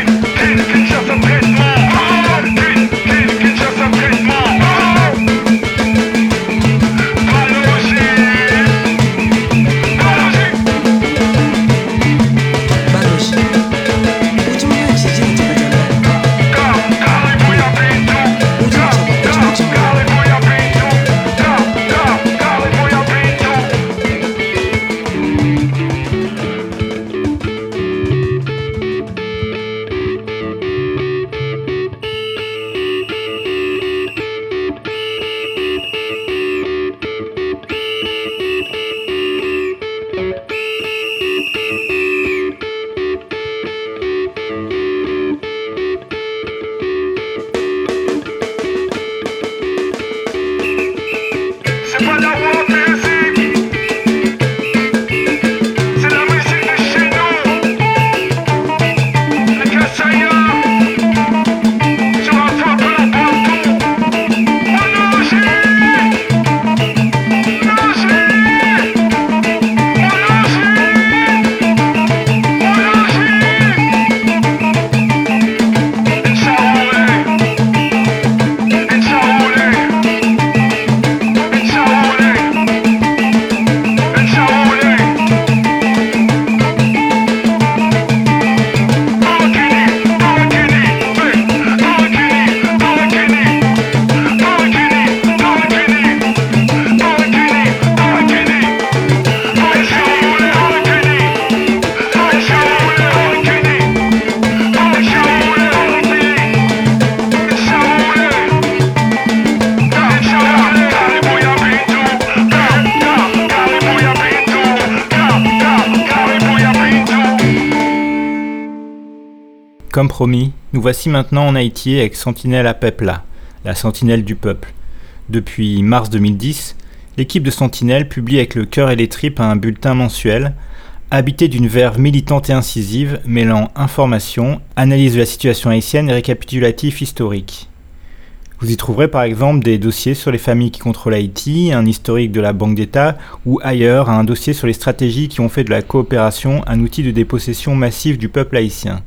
Maintenant en Haïti avec Sentinelle à Pepla, la sentinelle du peuple. Depuis mars 2010, l'équipe de Sentinelle publie avec le cœur et les tripes un bulletin mensuel, habité d'une verve militante et incisive, mêlant information, analyse de la situation haïtienne et récapitulatif historique. Vous y trouverez par exemple des dossiers sur les familles qui contrôlent Haïti, un historique de la Banque d'État ou ailleurs un dossier sur les stratégies qui ont fait de la coopération un outil de dépossession massive du peuple haïtien.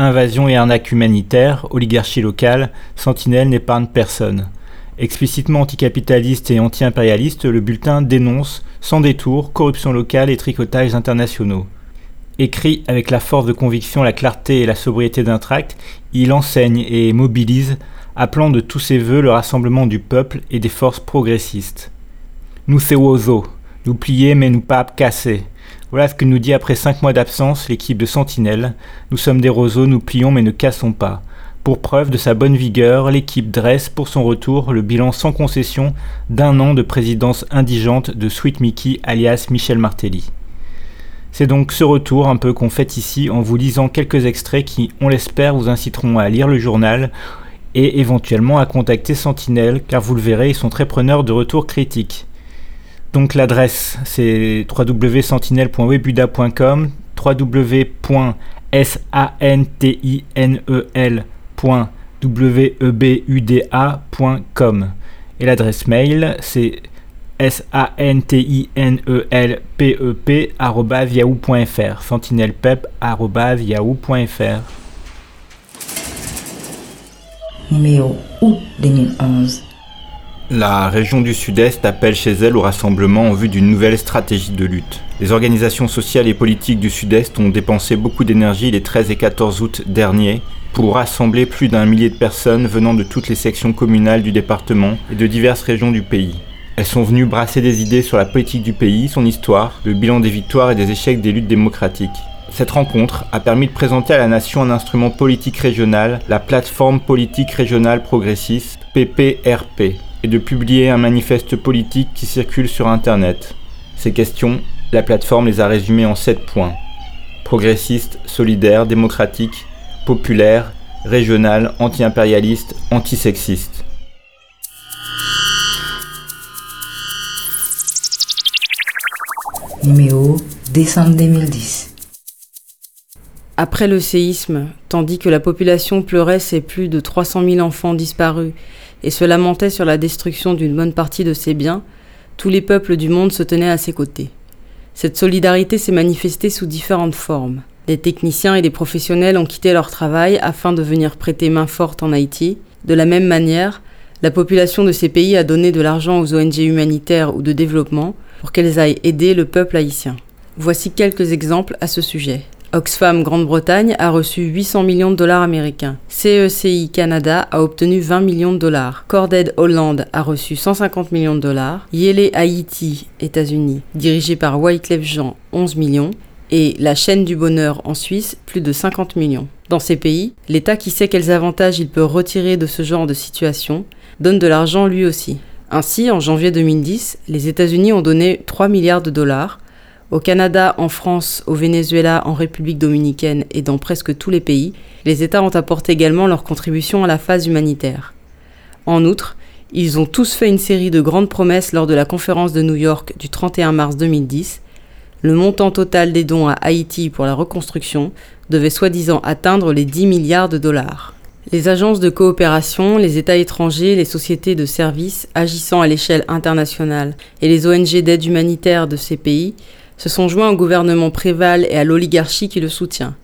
Invasion et arnaque humanitaire, oligarchie locale, Sentinelle n'épargne personne. Explicitement anticapitaliste et anti-impérialiste, le bulletin dénonce, sans détour, corruption locale et tricotages internationaux. Écrit avec la force de conviction, la clarté et la sobriété d'un tract, il enseigne et mobilise, appelant de tous ses voeux le rassemblement du peuple et des forces progressistes. Nous c'est oiseaux, nous plier mais nous pas casser. Voilà ce que nous dit après cinq mois d'absence l'équipe de Sentinelle. Nous sommes des roseaux, nous plions mais ne cassons pas. Pour preuve de sa bonne vigueur, l'équipe dresse pour son retour le bilan sans concession d'un an de présidence indigente de Sweet Mickey alias Michel Martelly. C'est donc ce retour un peu qu'on fait ici en vous lisant quelques extraits qui, on l'espère, vous inciteront à lire le journal et éventuellement à contacter Sentinelle car vous le verrez, ils sont très preneurs de retours critiques. Donc l'adresse c'est www.sentinelle.webuda.com, www.santinel.webuda.com et l'adresse mail c'est S-A-N-T-I-N-E-L-P-E-P arobase yahoo.fr sentinelpep arobase yahoo.fr Numéro août 2011. La région du Sud-Est appelle chez elle au rassemblement en vue d'une nouvelle stratégie de lutte. Les organisations sociales et politiques du Sud-Est ont dépensé beaucoup d'énergie les 13 et 14 août derniers pour rassembler plus d'un millier de personnes venant de toutes les sections communales du département et de diverses régions du pays. Elles sont venues brasser des idées sur la politique du pays, son histoire, le bilan des victoires et des échecs des luttes démocratiques. Cette rencontre a permis de présenter à la nation un instrument politique régional, la plateforme politique régionale progressiste, PPRP, et de publier un manifeste politique qui circule sur Internet. Ces questions, la plateforme les a résumées en sept points. Progressiste, solidaire, démocratique, populaire, régional, anti-impérialiste, antisexiste. Numéro décembre 2010. Après le séisme, tandis que la population pleurait ses plus de 300 000 enfants disparus et se lamentait sur la destruction d'une bonne partie de ses biens, tous les peuples du monde se tenaient à ses côtés. Cette solidarité s'est manifestée sous différentes formes. Des techniciens et des professionnels ont quitté leur travail afin de venir prêter main forte en Haïti. De la même manière, la population de ces pays a donné de l'argent aux ONG humanitaires ou de développement pour qu'elles aillent aider le peuple haïtien. Voici quelques exemples à ce sujet. Oxfam Grande-Bretagne a reçu 800 millions de dollars américains. CECI Canada a obtenu 20 millions de dollars. Corded Hollande a reçu 150 millions de dollars. Yele Haïti, États-Unis, dirigé par Wyclef Jean, 11 millions. Et la chaîne du bonheur en Suisse, plus de 50 millions. Dans ces pays, l'État qui sait quels avantages il peut retirer de ce genre de situation, donne de l'argent lui aussi. Ainsi, en janvier 2010, les États-Unis ont donné 3 milliards de dollars au Canada, en France, au Venezuela, en République dominicaine et dans presque tous les pays, les États ont apporté également leur contribution à la phase humanitaire. En outre, ils ont tous fait une série de grandes promesses lors de la conférence de New York du 31 mars 2010. Le montant total des dons à Haïti pour la reconstruction devait soi-disant atteindre les 10 milliards de dollars. Les agences de coopération, les États étrangers, les sociétés de services agissant à l'échelle internationale et les ONG d'aide humanitaire de ces pays se sont joints au gouvernement Préval et à l'oligarchie qui le soutient.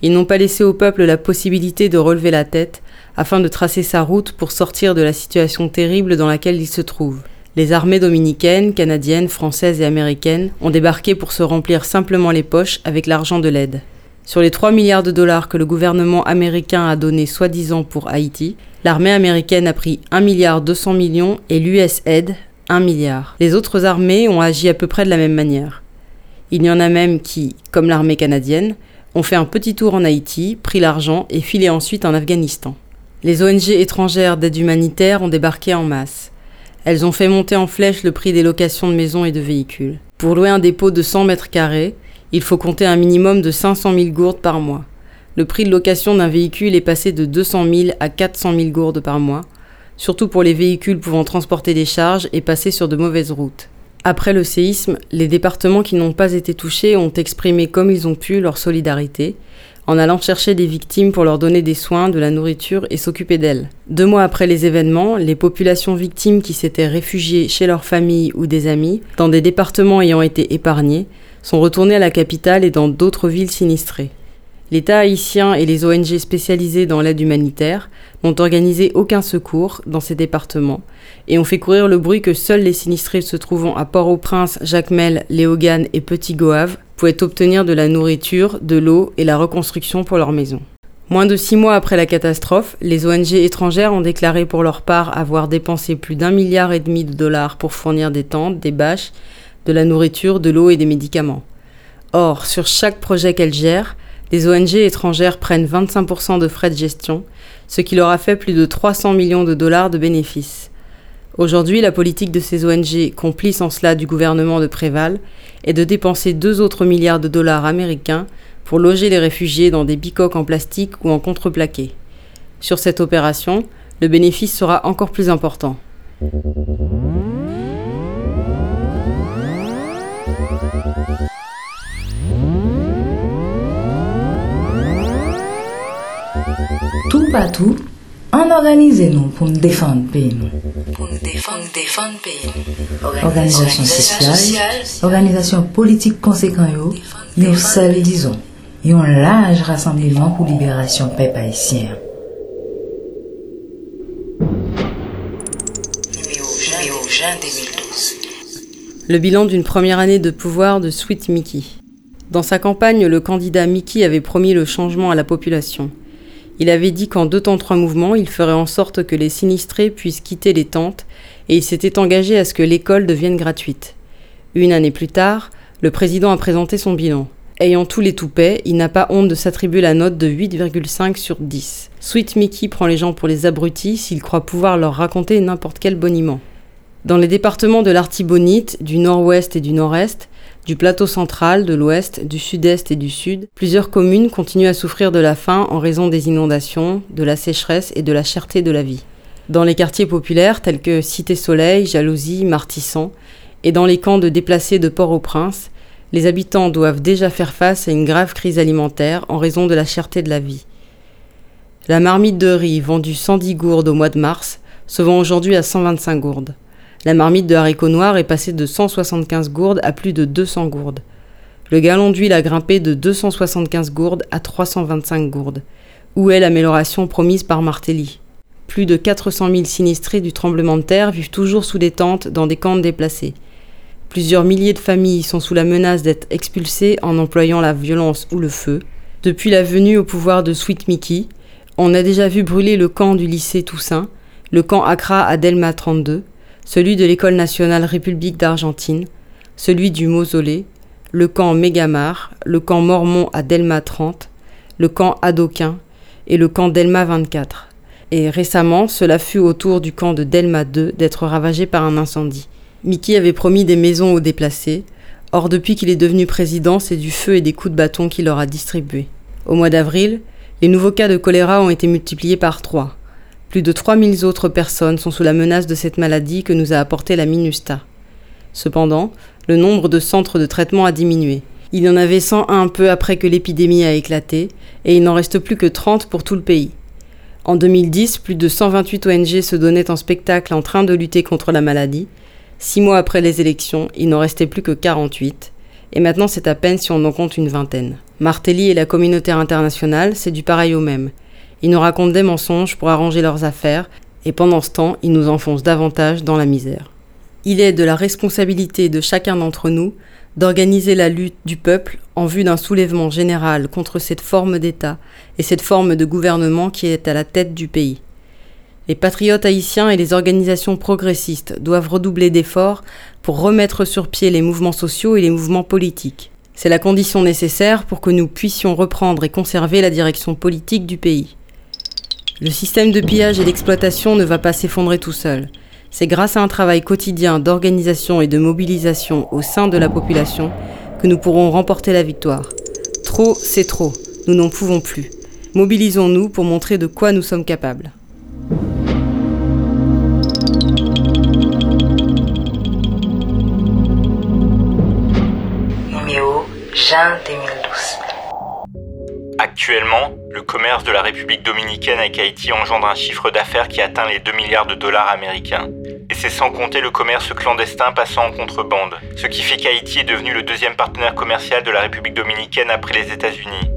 Ils n'ont pas laissé au peuple la possibilité de relever la tête afin de tracer sa route pour sortir de la situation terrible dans laquelle il se trouve. Les armées dominicaines, canadiennes, françaises et américaines ont débarqué pour se remplir simplement les poches avec l'argent de l'aide. Sur les 3 milliards de dollars que le gouvernement américain a donné soi-disant pour Haïti, l'armée américaine a pris 1 milliard 200 millions et l'USAID 1 milliard. Les autres armées ont agi à peu près de la même manière. Il y en a même qui, comme l'armée canadienne, ont fait un petit tour en Haïti, pris l'argent et filé ensuite en Afghanistan. Les ONG étrangères d'aide humanitaire ont débarqué en masse. Elles ont fait monter en flèche le prix des locations de maisons et de véhicules. Pour louer un dépôt de 100 mètres carrés, il faut compter un minimum de 500 000 gourdes par mois. Le prix de location d'un véhicule est passé de 200 000 à 400 000 gourdes par mois, surtout pour les véhicules pouvant transporter des charges et passer sur de mauvaises routes. Après le séisme, les départements qui n'ont pas été touchés ont exprimé comme ils ont pu leur solidarité, en allant chercher des victimes pour leur donner des soins, de la nourriture et s'occuper d'elles. Deux mois après les événements, les populations victimes qui s'étaient réfugiées chez leurs familles ou des amis, dans des départements ayant été épargnés, sont retournées à la capitale et dans d'autres villes sinistrées. L'État haïtien et les ONG spécialisées dans l'aide humanitaire n'ont organisé aucun secours dans ces départements et ont fait courir le bruit que seuls les sinistrés se trouvant à Port-au-Prince, Jacmel, Léogane et Petit Goave pouvaient obtenir de la nourriture, de l'eau et la reconstruction pour leur maison. Moins de six mois après la catastrophe, les ONG étrangères ont déclaré pour leur part avoir dépensé plus d'un milliard et demi de dollars pour fournir des tentes, des bâches, de la nourriture, de l'eau et des médicaments. Or, sur chaque projet qu'elles gèrent, les ONG étrangères prennent 25% de frais de gestion, ce qui leur a fait plus de 300 millions de dollars de bénéfices. Aujourd'hui, la politique de ces ONG, complice en cela du gouvernement de Préval, est de dépenser deux autres milliards de dollars américains pour loger les réfugiés dans des bicoques en plastique ou en contreplaqué. Sur cette opération, le bénéfice sera encore plus important. Tout pas tout, On organise nous pour nous défendre pays nous. Pour nous défendre, défendre pays nous. Organisation sociale, organisation politique conséquent yo, nous seul disons, et un large rassemblement pour libération peuple haïtien. Numéro Jean 2012. Le bilan d'une première année de pouvoir de Sweet Mickey. Dans sa campagne, le candidat Mickey avait promis le changement à la population. Il avait dit qu'en deux temps trois mouvements, il ferait en sorte que les sinistrés puissent quitter les tentes et il s'était engagé à ce que l'école devienne gratuite. Une année plus tard, le président a présenté son bilan. Ayant tous les toupets, il n'a pas honte de s'attribuer la note de 8,5 sur 10. Sweet Mickey prend les gens pour les abrutis s'il croit pouvoir leur raconter n'importe quel boniment. Dans les départements de l'Artibonite, du nord-ouest et du nord-est, du plateau central, de l'ouest, du sud-est et du sud, plusieurs communes continuent à souffrir de la faim en raison des inondations, de la sécheresse et de la cherté de la vie. Dans les quartiers populaires tels que Cité Soleil, Jalousie, Martissan, et dans les camps de déplacés de Port-au-Prince, les habitants doivent déjà faire face à une grave crise alimentaire en raison de la cherté de la vie. La marmite de riz vendue 110 gourdes au mois de mars se vend aujourd'hui à 125 gourdes. La marmite de haricots noirs est passée de 175 gourdes à plus de 200 gourdes. Le gallon d'huile a grimpé de 275 gourdes à 325 gourdes. Où est l'amélioration promise par Martelly? Plus de 400 000 sinistrés du tremblement de terre vivent toujours sous des tentes dans des camps déplacés. Plusieurs milliers de familles sont sous la menace d'être expulsées en employant la violence ou le feu. Depuis la venue au pouvoir de Sweet Mickey, on a déjà vu brûler le camp du lycée Toussaint, le camp Accra à Delma 32, celui de l'École nationale République d'Argentine, celui du Mausolée, le camp Mégamar, le camp Mormon à Delma 30, le camp Adoquin et le camp Delma 24. Et récemment, cela fut au tour du camp de Delma 2 d'être ravagé par un incendie. Mickey avait promis des maisons aux déplacés, or depuis qu'il est devenu président, c'est du feu et des coups de bâton qu'il leur a distribués. Au mois d'avril, les nouveaux cas de choléra ont été multipliés par trois. Plus de 3000 autres personnes sont sous la menace de cette maladie que nous a apportée la MINUSTA. Cependant, le nombre de centres de traitement a diminué. Il y en avait 101 peu après que l'épidémie a éclaté, et il n'en reste plus que 30 pour tout le pays. En 2010, plus de 128 ONG se donnaient en spectacle en train de lutter contre la maladie. Six mois après les élections, il n'en restait plus que 48. Et maintenant, c'est à peine si on en compte une vingtaine. Martelly et la communauté internationale, c'est du pareil au même. Ils nous racontent des mensonges pour arranger leurs affaires, et pendant ce temps, ils nous enfoncent davantage dans la misère. Il est de la responsabilité de chacun d'entre nous d'organiser la lutte du peuple en vue d'un soulèvement général contre cette forme d'État et cette forme de gouvernement qui est à la tête du pays. Les patriotes haïtiens et les organisations progressistes doivent redoubler d'efforts pour remettre sur pied les mouvements sociaux et les mouvements politiques. C'est la condition nécessaire pour que nous puissions reprendre et conserver la direction politique du pays. Le système de pillage et d'exploitation ne va pas s'effondrer tout seul. C'est grâce à un travail quotidien d'organisation et de mobilisation au sein de la population que nous pourrons remporter la victoire. Trop, c'est trop. Nous n'en pouvons plus. Mobilisons-nous pour montrer de quoi nous sommes capables. Numéro Jean 2012. Actuellement, le commerce de la République dominicaine avec Haïti engendre un chiffre d'affaires qui atteint les 2 milliards de dollars américains. Et c'est sans compter le commerce clandestin passant en contrebande, ce qui fait qu'Haïti est devenu le deuxième partenaire commercial de la République dominicaine après les États-Unis.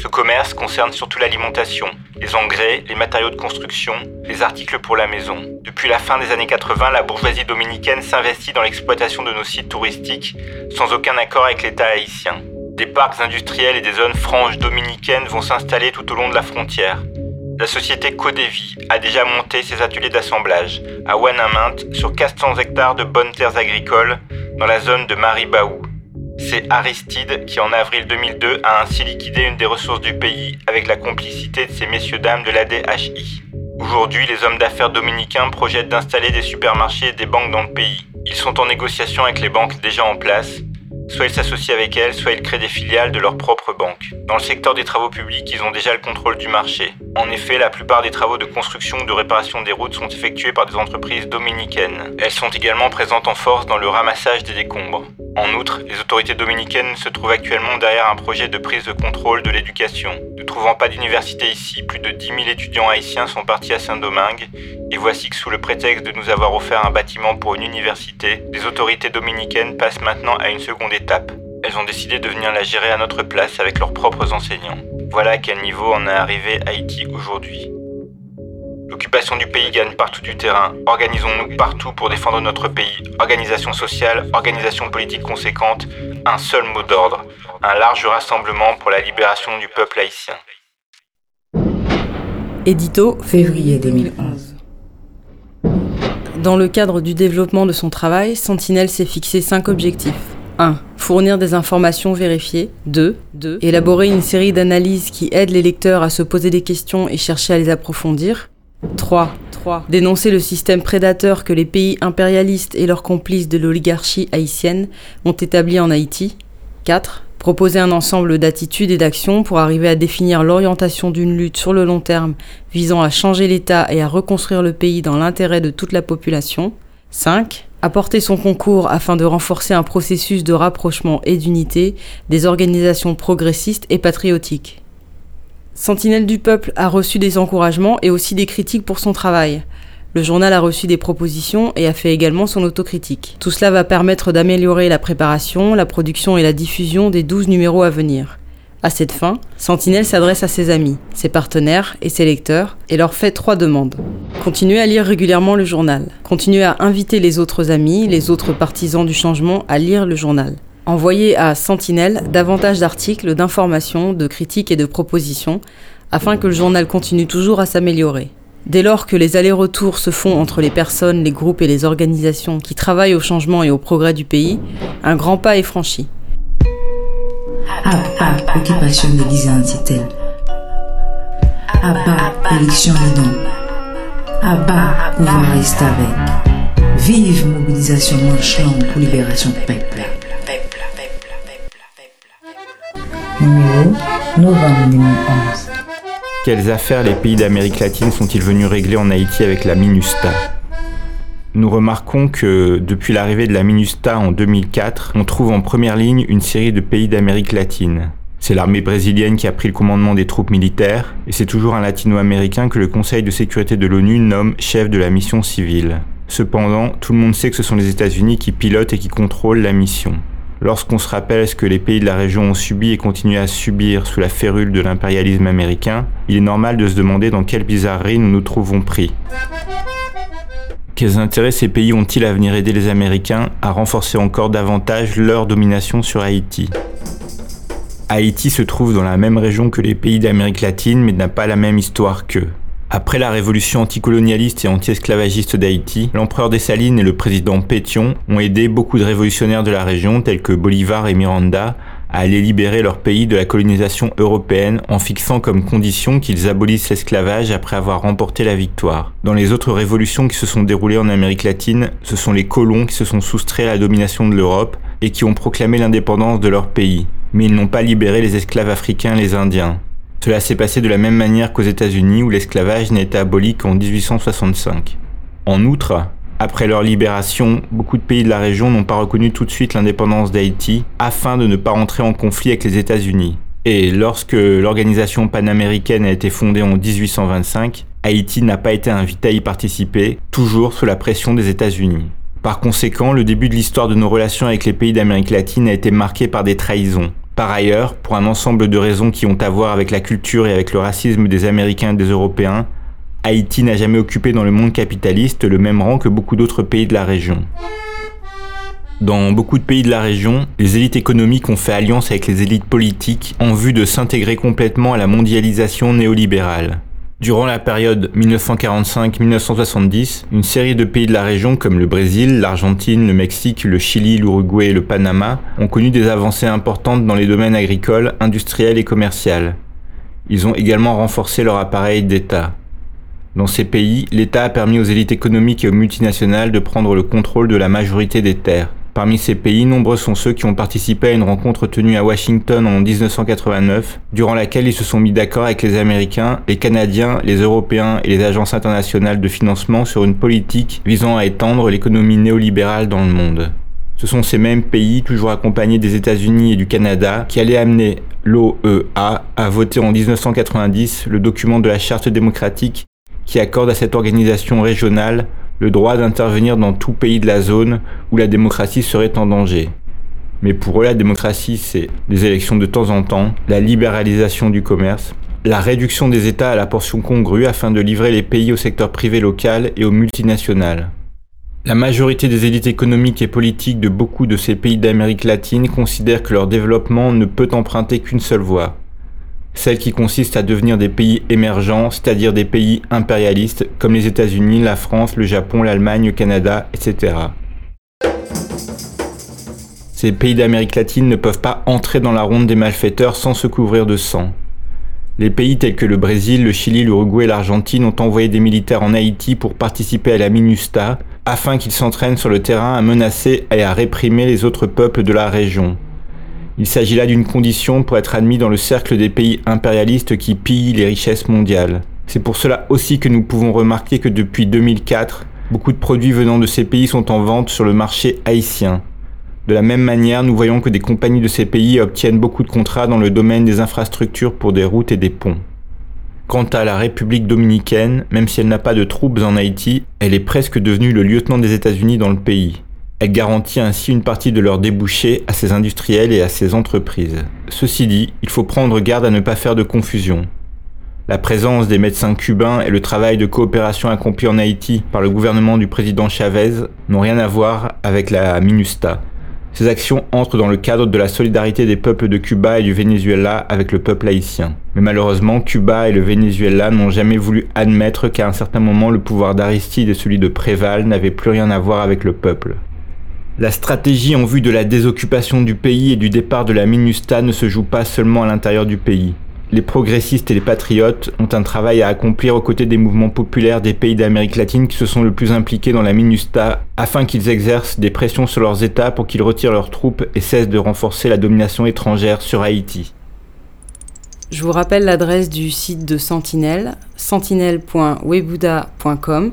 Ce commerce concerne surtout l'alimentation, les engrais, les matériaux de construction, les articles pour la maison. Depuis la fin des années 80, la bourgeoisie dominicaine s'investit dans l'exploitation de nos sites touristiques sans aucun accord avec l'État haïtien. Des parcs industriels et des zones franches dominicaines vont s'installer tout au long de la frontière. La société Codevi a déjà monté ses ateliers d'assemblage à Wanamint sur 400 hectares de bonnes terres agricoles dans la zone de Maribaou. C'est Aristide qui, en avril 2002, a ainsi liquidé une des ressources du pays avec la complicité de ces messieurs-dames de l'ADHI. Aujourd'hui, les hommes d'affaires dominicains projettent d'installer des supermarchés et des banques dans le pays. Ils sont en négociation avec les banques déjà en place. Soit ils s'associent avec elles, soit ils créent des filiales de leurs propres banques. Dans le secteur des travaux publics, ils ont déjà le contrôle du marché. En effet, la plupart des travaux de construction ou de réparation des routes sont effectués par des entreprises dominicaines. Elles sont également présentes en force dans le ramassage des décombres. En outre, les autorités dominicaines se trouvent actuellement derrière un projet de prise de contrôle de l'éducation. Ne trouvant pas d'université ici, plus de 10 000 étudiants haïtiens sont partis à Saint-Domingue, et voici que sous le prétexte de nous avoir offert un bâtiment pour une université, les autorités dominicaines passent maintenant à une seconde étape. Elles ont décidé de venir la gérer à notre place avec leurs propres enseignants. Voilà à quel niveau en est arrivé Haïti aujourd'hui. L'occupation du pays gagne partout du terrain. Organisons-nous partout pour défendre notre pays. Organisation sociale, organisation politique conséquente, un seul mot d'ordre. Un large rassemblement pour la libération du peuple haïtien. Édito Février 2011. Dans le cadre du développement de son travail, Sentinelle s'est fixé cinq objectifs. 1. Fournir des informations vérifiées. 2. 2. Élaborer une série d'analyses qui aident les lecteurs à se poser des questions et chercher à les approfondir. 3. 3. Dénoncer le système prédateur que les pays impérialistes et leurs complices de l'oligarchie haïtienne ont établi en Haïti. 4. Proposer un ensemble d'attitudes et d'actions pour arriver à définir l'orientation d'une lutte sur le long terme visant à changer l'État et à reconstruire le pays dans l'intérêt de toute la population. 5. Apporter son concours afin de renforcer un processus de rapprochement et d'unité des organisations progressistes et patriotiques. Sentinelle du peuple a reçu des encouragements et aussi des critiques pour son travail. Le journal a reçu des propositions et a fait également son autocritique. Tout cela va permettre d'améliorer la préparation, la production et la diffusion des 12 numéros à venir. À cette fin, Sentinelle s'adresse à ses amis, ses partenaires et ses lecteurs et leur fait trois demandes. Continuez à lire régulièrement le journal. Continuez à inviter les autres amis, les autres partisans du changement à lire le journal. Envoyez à Sentinelle davantage d'articles, d'informations, de critiques et de propositions afin que le journal continue toujours à s'améliorer. Dès lors que les allers-retours se font entre les personnes, les groupes et les organisations qui travaillent au changement et au progrès du pays, un grand pas est franchi. Abba, occupation de l'identité. Abba, élection bidon. Abba, pouvoir rester avec. Vive mobilisation manche longue pour libération peuple. Numéro novembre 2011. Quelles affaires les pays d'Amérique latine sont-ils venus régler en Haïti avec la MINUSTA? Nous remarquons que depuis l'arrivée de la MINUSTA en 2004, on trouve en première ligne une série de pays d'Amérique latine. C'est l'armée brésilienne qui a pris le commandement des troupes militaires, et c'est toujours un latino-américain que le Conseil de sécurité de l'ONU nomme chef de la mission civile. Cependant, tout le monde sait que ce sont les États-Unis qui pilotent et qui contrôlent la mission. Lorsqu'on se rappelle ce que les pays de la région ont subi et continuent à subir sous la férule de l'impérialisme américain, il est normal de se demander dans quelle bizarrerie nous nous trouvons pris. Quels intérêts ces pays ont-ils à venir aider les Américains à renforcer encore davantage leur domination sur Haïti? Haïti se trouve dans la même région que les pays d'Amérique latine mais n'a pas la même histoire qu'eux. Après la révolution anticolonialiste et anti-esclavagiste d'Haïti, l'empereur Dessalines et le président Pétion ont aidé beaucoup de révolutionnaires de la région tels que Bolivar et Miranda à aller libérer leur pays de la colonisation européenne en fixant comme condition qu'ils abolissent l'esclavage après avoir remporté la victoire. Dans les autres révolutions qui se sont déroulées en Amérique latine, ce sont les colons qui se sont soustraits à la domination de l'Europe et qui ont proclamé l'indépendance de leur pays. Mais ils n'ont pas libéré les esclaves africains et les Indiens. Cela s'est passé de la même manière qu'aux États-Unis où l'esclavage été aboli qu'en 1865. En outre, après leur libération, beaucoup de pays de la région n'ont pas reconnu tout de suite l'indépendance d'Haïti afin de ne pas entrer en conflit avec les États-Unis. Et lorsque l'organisation panaméricaine a été fondée en 1825, Haïti n'a pas été invité à y participer, toujours sous la pression des États-Unis. Par conséquent, le début de l'histoire de nos relations avec les pays d'Amérique latine a été marqué par des trahisons, par ailleurs, pour un ensemble de raisons qui ont à voir avec la culture et avec le racisme des Américains et des Européens, Haïti n'a jamais occupé dans le monde capitaliste le même rang que beaucoup d'autres pays de la région. Dans beaucoup de pays de la région, les élites économiques ont fait alliance avec les élites politiques en vue de s'intégrer complètement à la mondialisation néolibérale. Durant la période 1945-1970, une série de pays de la région comme le Brésil, l'Argentine, le Mexique, le Chili, l'Uruguay et le Panama ont connu des avancées importantes dans les domaines agricoles, industriels et commerciaux. Ils ont également renforcé leur appareil d'État. Dans ces pays, l'État a permis aux élites économiques et aux multinationales de prendre le contrôle de la majorité des terres. Parmi ces pays, nombreux sont ceux qui ont participé à une rencontre tenue à Washington en 1989, durant laquelle ils se sont mis d'accord avec les Américains, les Canadiens, les Européens et les agences internationales de financement sur une politique visant à étendre l'économie néolibérale dans le monde. Ce sont ces mêmes pays, toujours accompagnés des États-Unis et du Canada, qui allaient amener l'OEA à voter en 1990 le document de la Charte démocratique qui accorde à cette organisation régionale le droit d'intervenir dans tout pays de la zone où la démocratie serait en danger. Mais pour eux, la démocratie, c'est des élections de temps en temps, la libéralisation du commerce, la réduction des États à la portion congrue afin de livrer les pays au secteur privé local et aux multinationales. La majorité des élites économiques et politiques de beaucoup de ces pays d'Amérique latine considèrent que leur développement ne peut emprunter qu'une seule voie, celle qui consiste à devenir des pays émergents, c'est-à-dire des pays impérialistes comme les États-Unis, la France, le Japon, l'Allemagne, le Canada, etc. Ces pays d'Amérique latine ne peuvent pas entrer dans la ronde des malfaiteurs sans se couvrir de sang. Les pays tels que le Brésil, le Chili, l'Uruguay et l'Argentine ont envoyé des militaires en Haïti pour participer à la MINUSTA, afin qu'ils s'entraînent sur le terrain à menacer et à réprimer les autres peuples de la région. Il s'agit là d'une condition pour être admis dans le cercle des pays impérialistes qui pillent les richesses mondiales. C'est pour cela aussi que nous pouvons remarquer que depuis 2004, beaucoup de produits venant de ces pays sont en vente sur le marché haïtien. De la même manière, nous voyons que des compagnies de ces pays obtiennent beaucoup de contrats dans le domaine des infrastructures pour des routes et des ponts. Quant à la République dominicaine, même si elle n'a pas de troupes en Haïti, elle est presque devenue le lieutenant des États-Unis dans le pays. Elle garantit ainsi une partie de leurs débouchés à ses industriels et à ses entreprises. Ceci dit, il faut prendre garde à ne pas faire de confusion. La présence des médecins cubains et le travail de coopération accompli en Haïti par le gouvernement du président Chavez n'ont rien à voir avec la MINUSTA, ces actions entrent dans le cadre de la solidarité des peuples de Cuba et du Venezuela avec le peuple haïtien. Mais malheureusement, Cuba et le Venezuela n'ont jamais voulu admettre qu'à un certain moment le pouvoir d'Aristide et celui de Préval n'avaient plus rien à voir avec le peuple. La stratégie en vue de la désoccupation du pays et du départ de la MINUSTA ne se joue pas seulement à l'intérieur du pays les progressistes et les patriotes ont un travail à accomplir aux côtés des mouvements populaires des pays d'Amérique latine qui se sont le plus impliqués dans la MINUSTA afin qu'ils exercent des pressions sur leurs États pour qu'ils retirent leurs troupes et cessent de renforcer la domination étrangère sur Haïti. Je vous rappelle l'adresse du site de Sentinelle, sentinelle.webuda.com,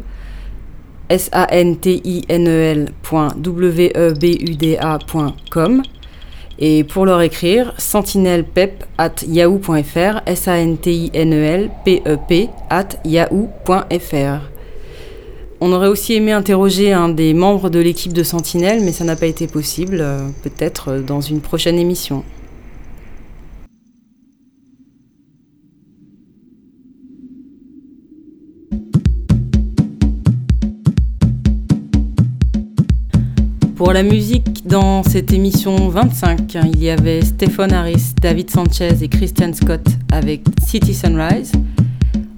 s a n t i n e w e b u d acom et pour leur écrire, sentinelpep at yahoo.fr, S-A-N-T-I-N-E-L-P-E-P at yahoo.fr. On aurait aussi aimé interroger un des membres de l'équipe de Sentinelle, mais ça n'a pas été possible, euh, peut-être dans une prochaine émission. Pour la musique, dans cette émission 25, il y avait Stephen Harris, David Sanchez et Christian Scott avec City Sunrise.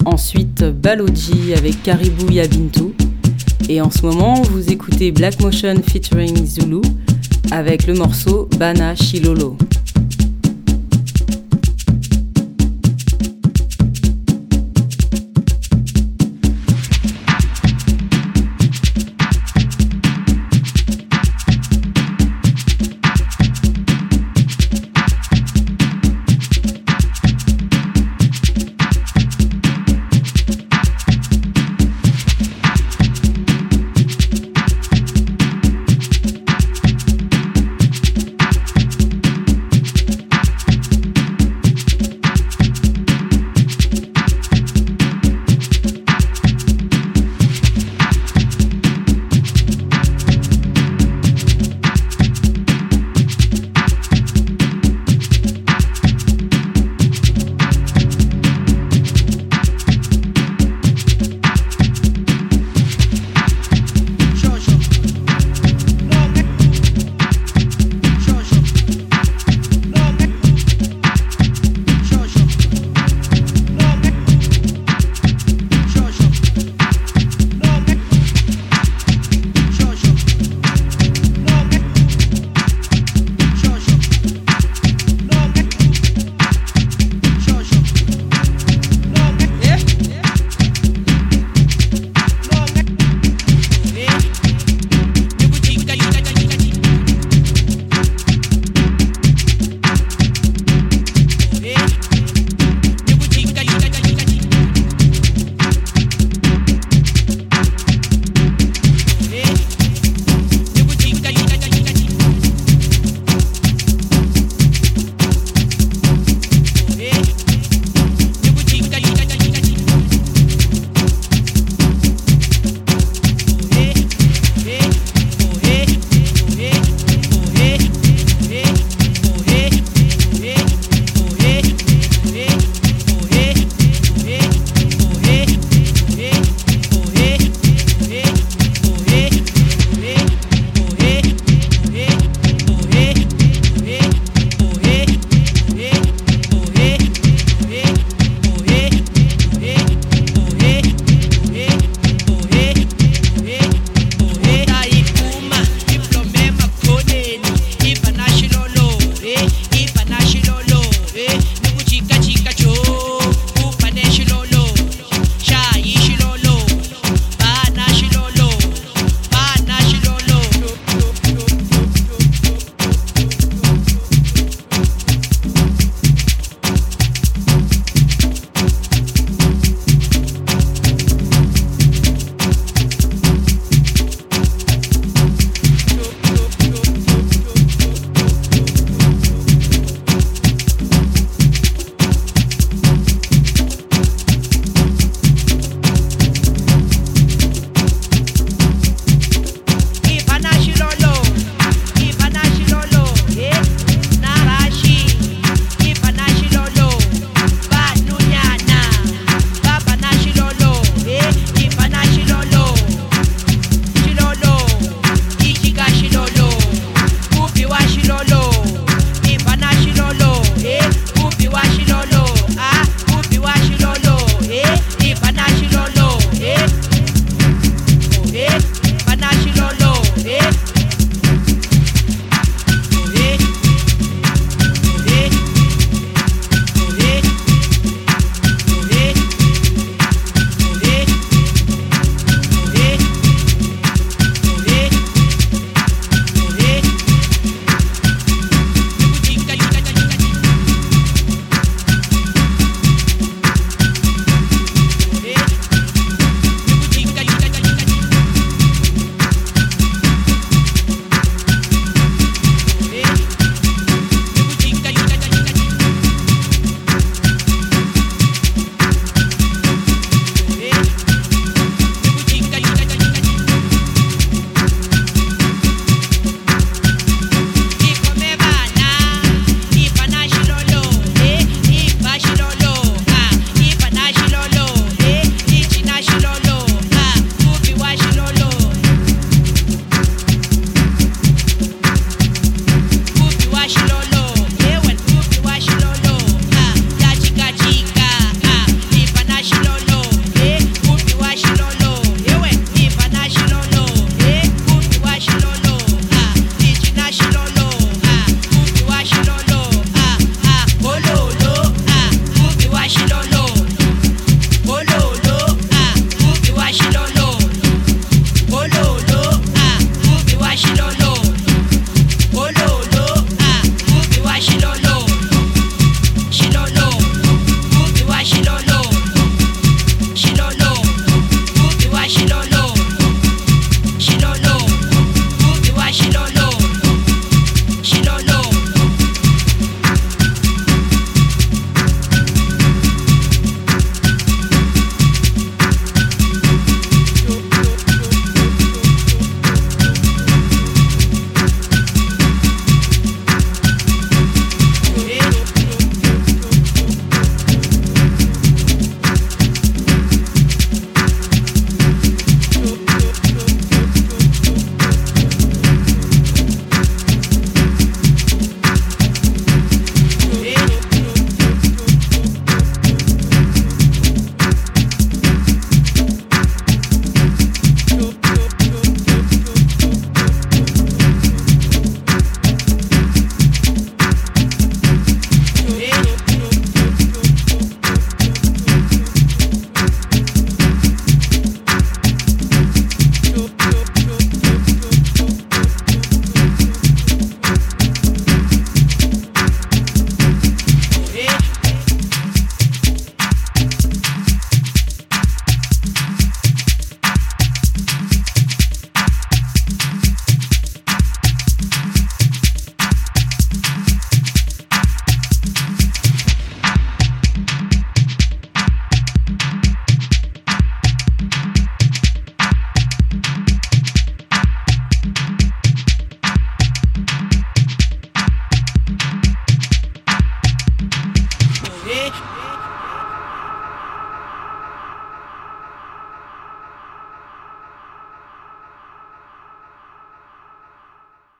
Ensuite, Baloji avec Caribou Yabintu. Et en ce moment, vous écoutez Black Motion featuring Zulu avec le morceau Bana Shilolo.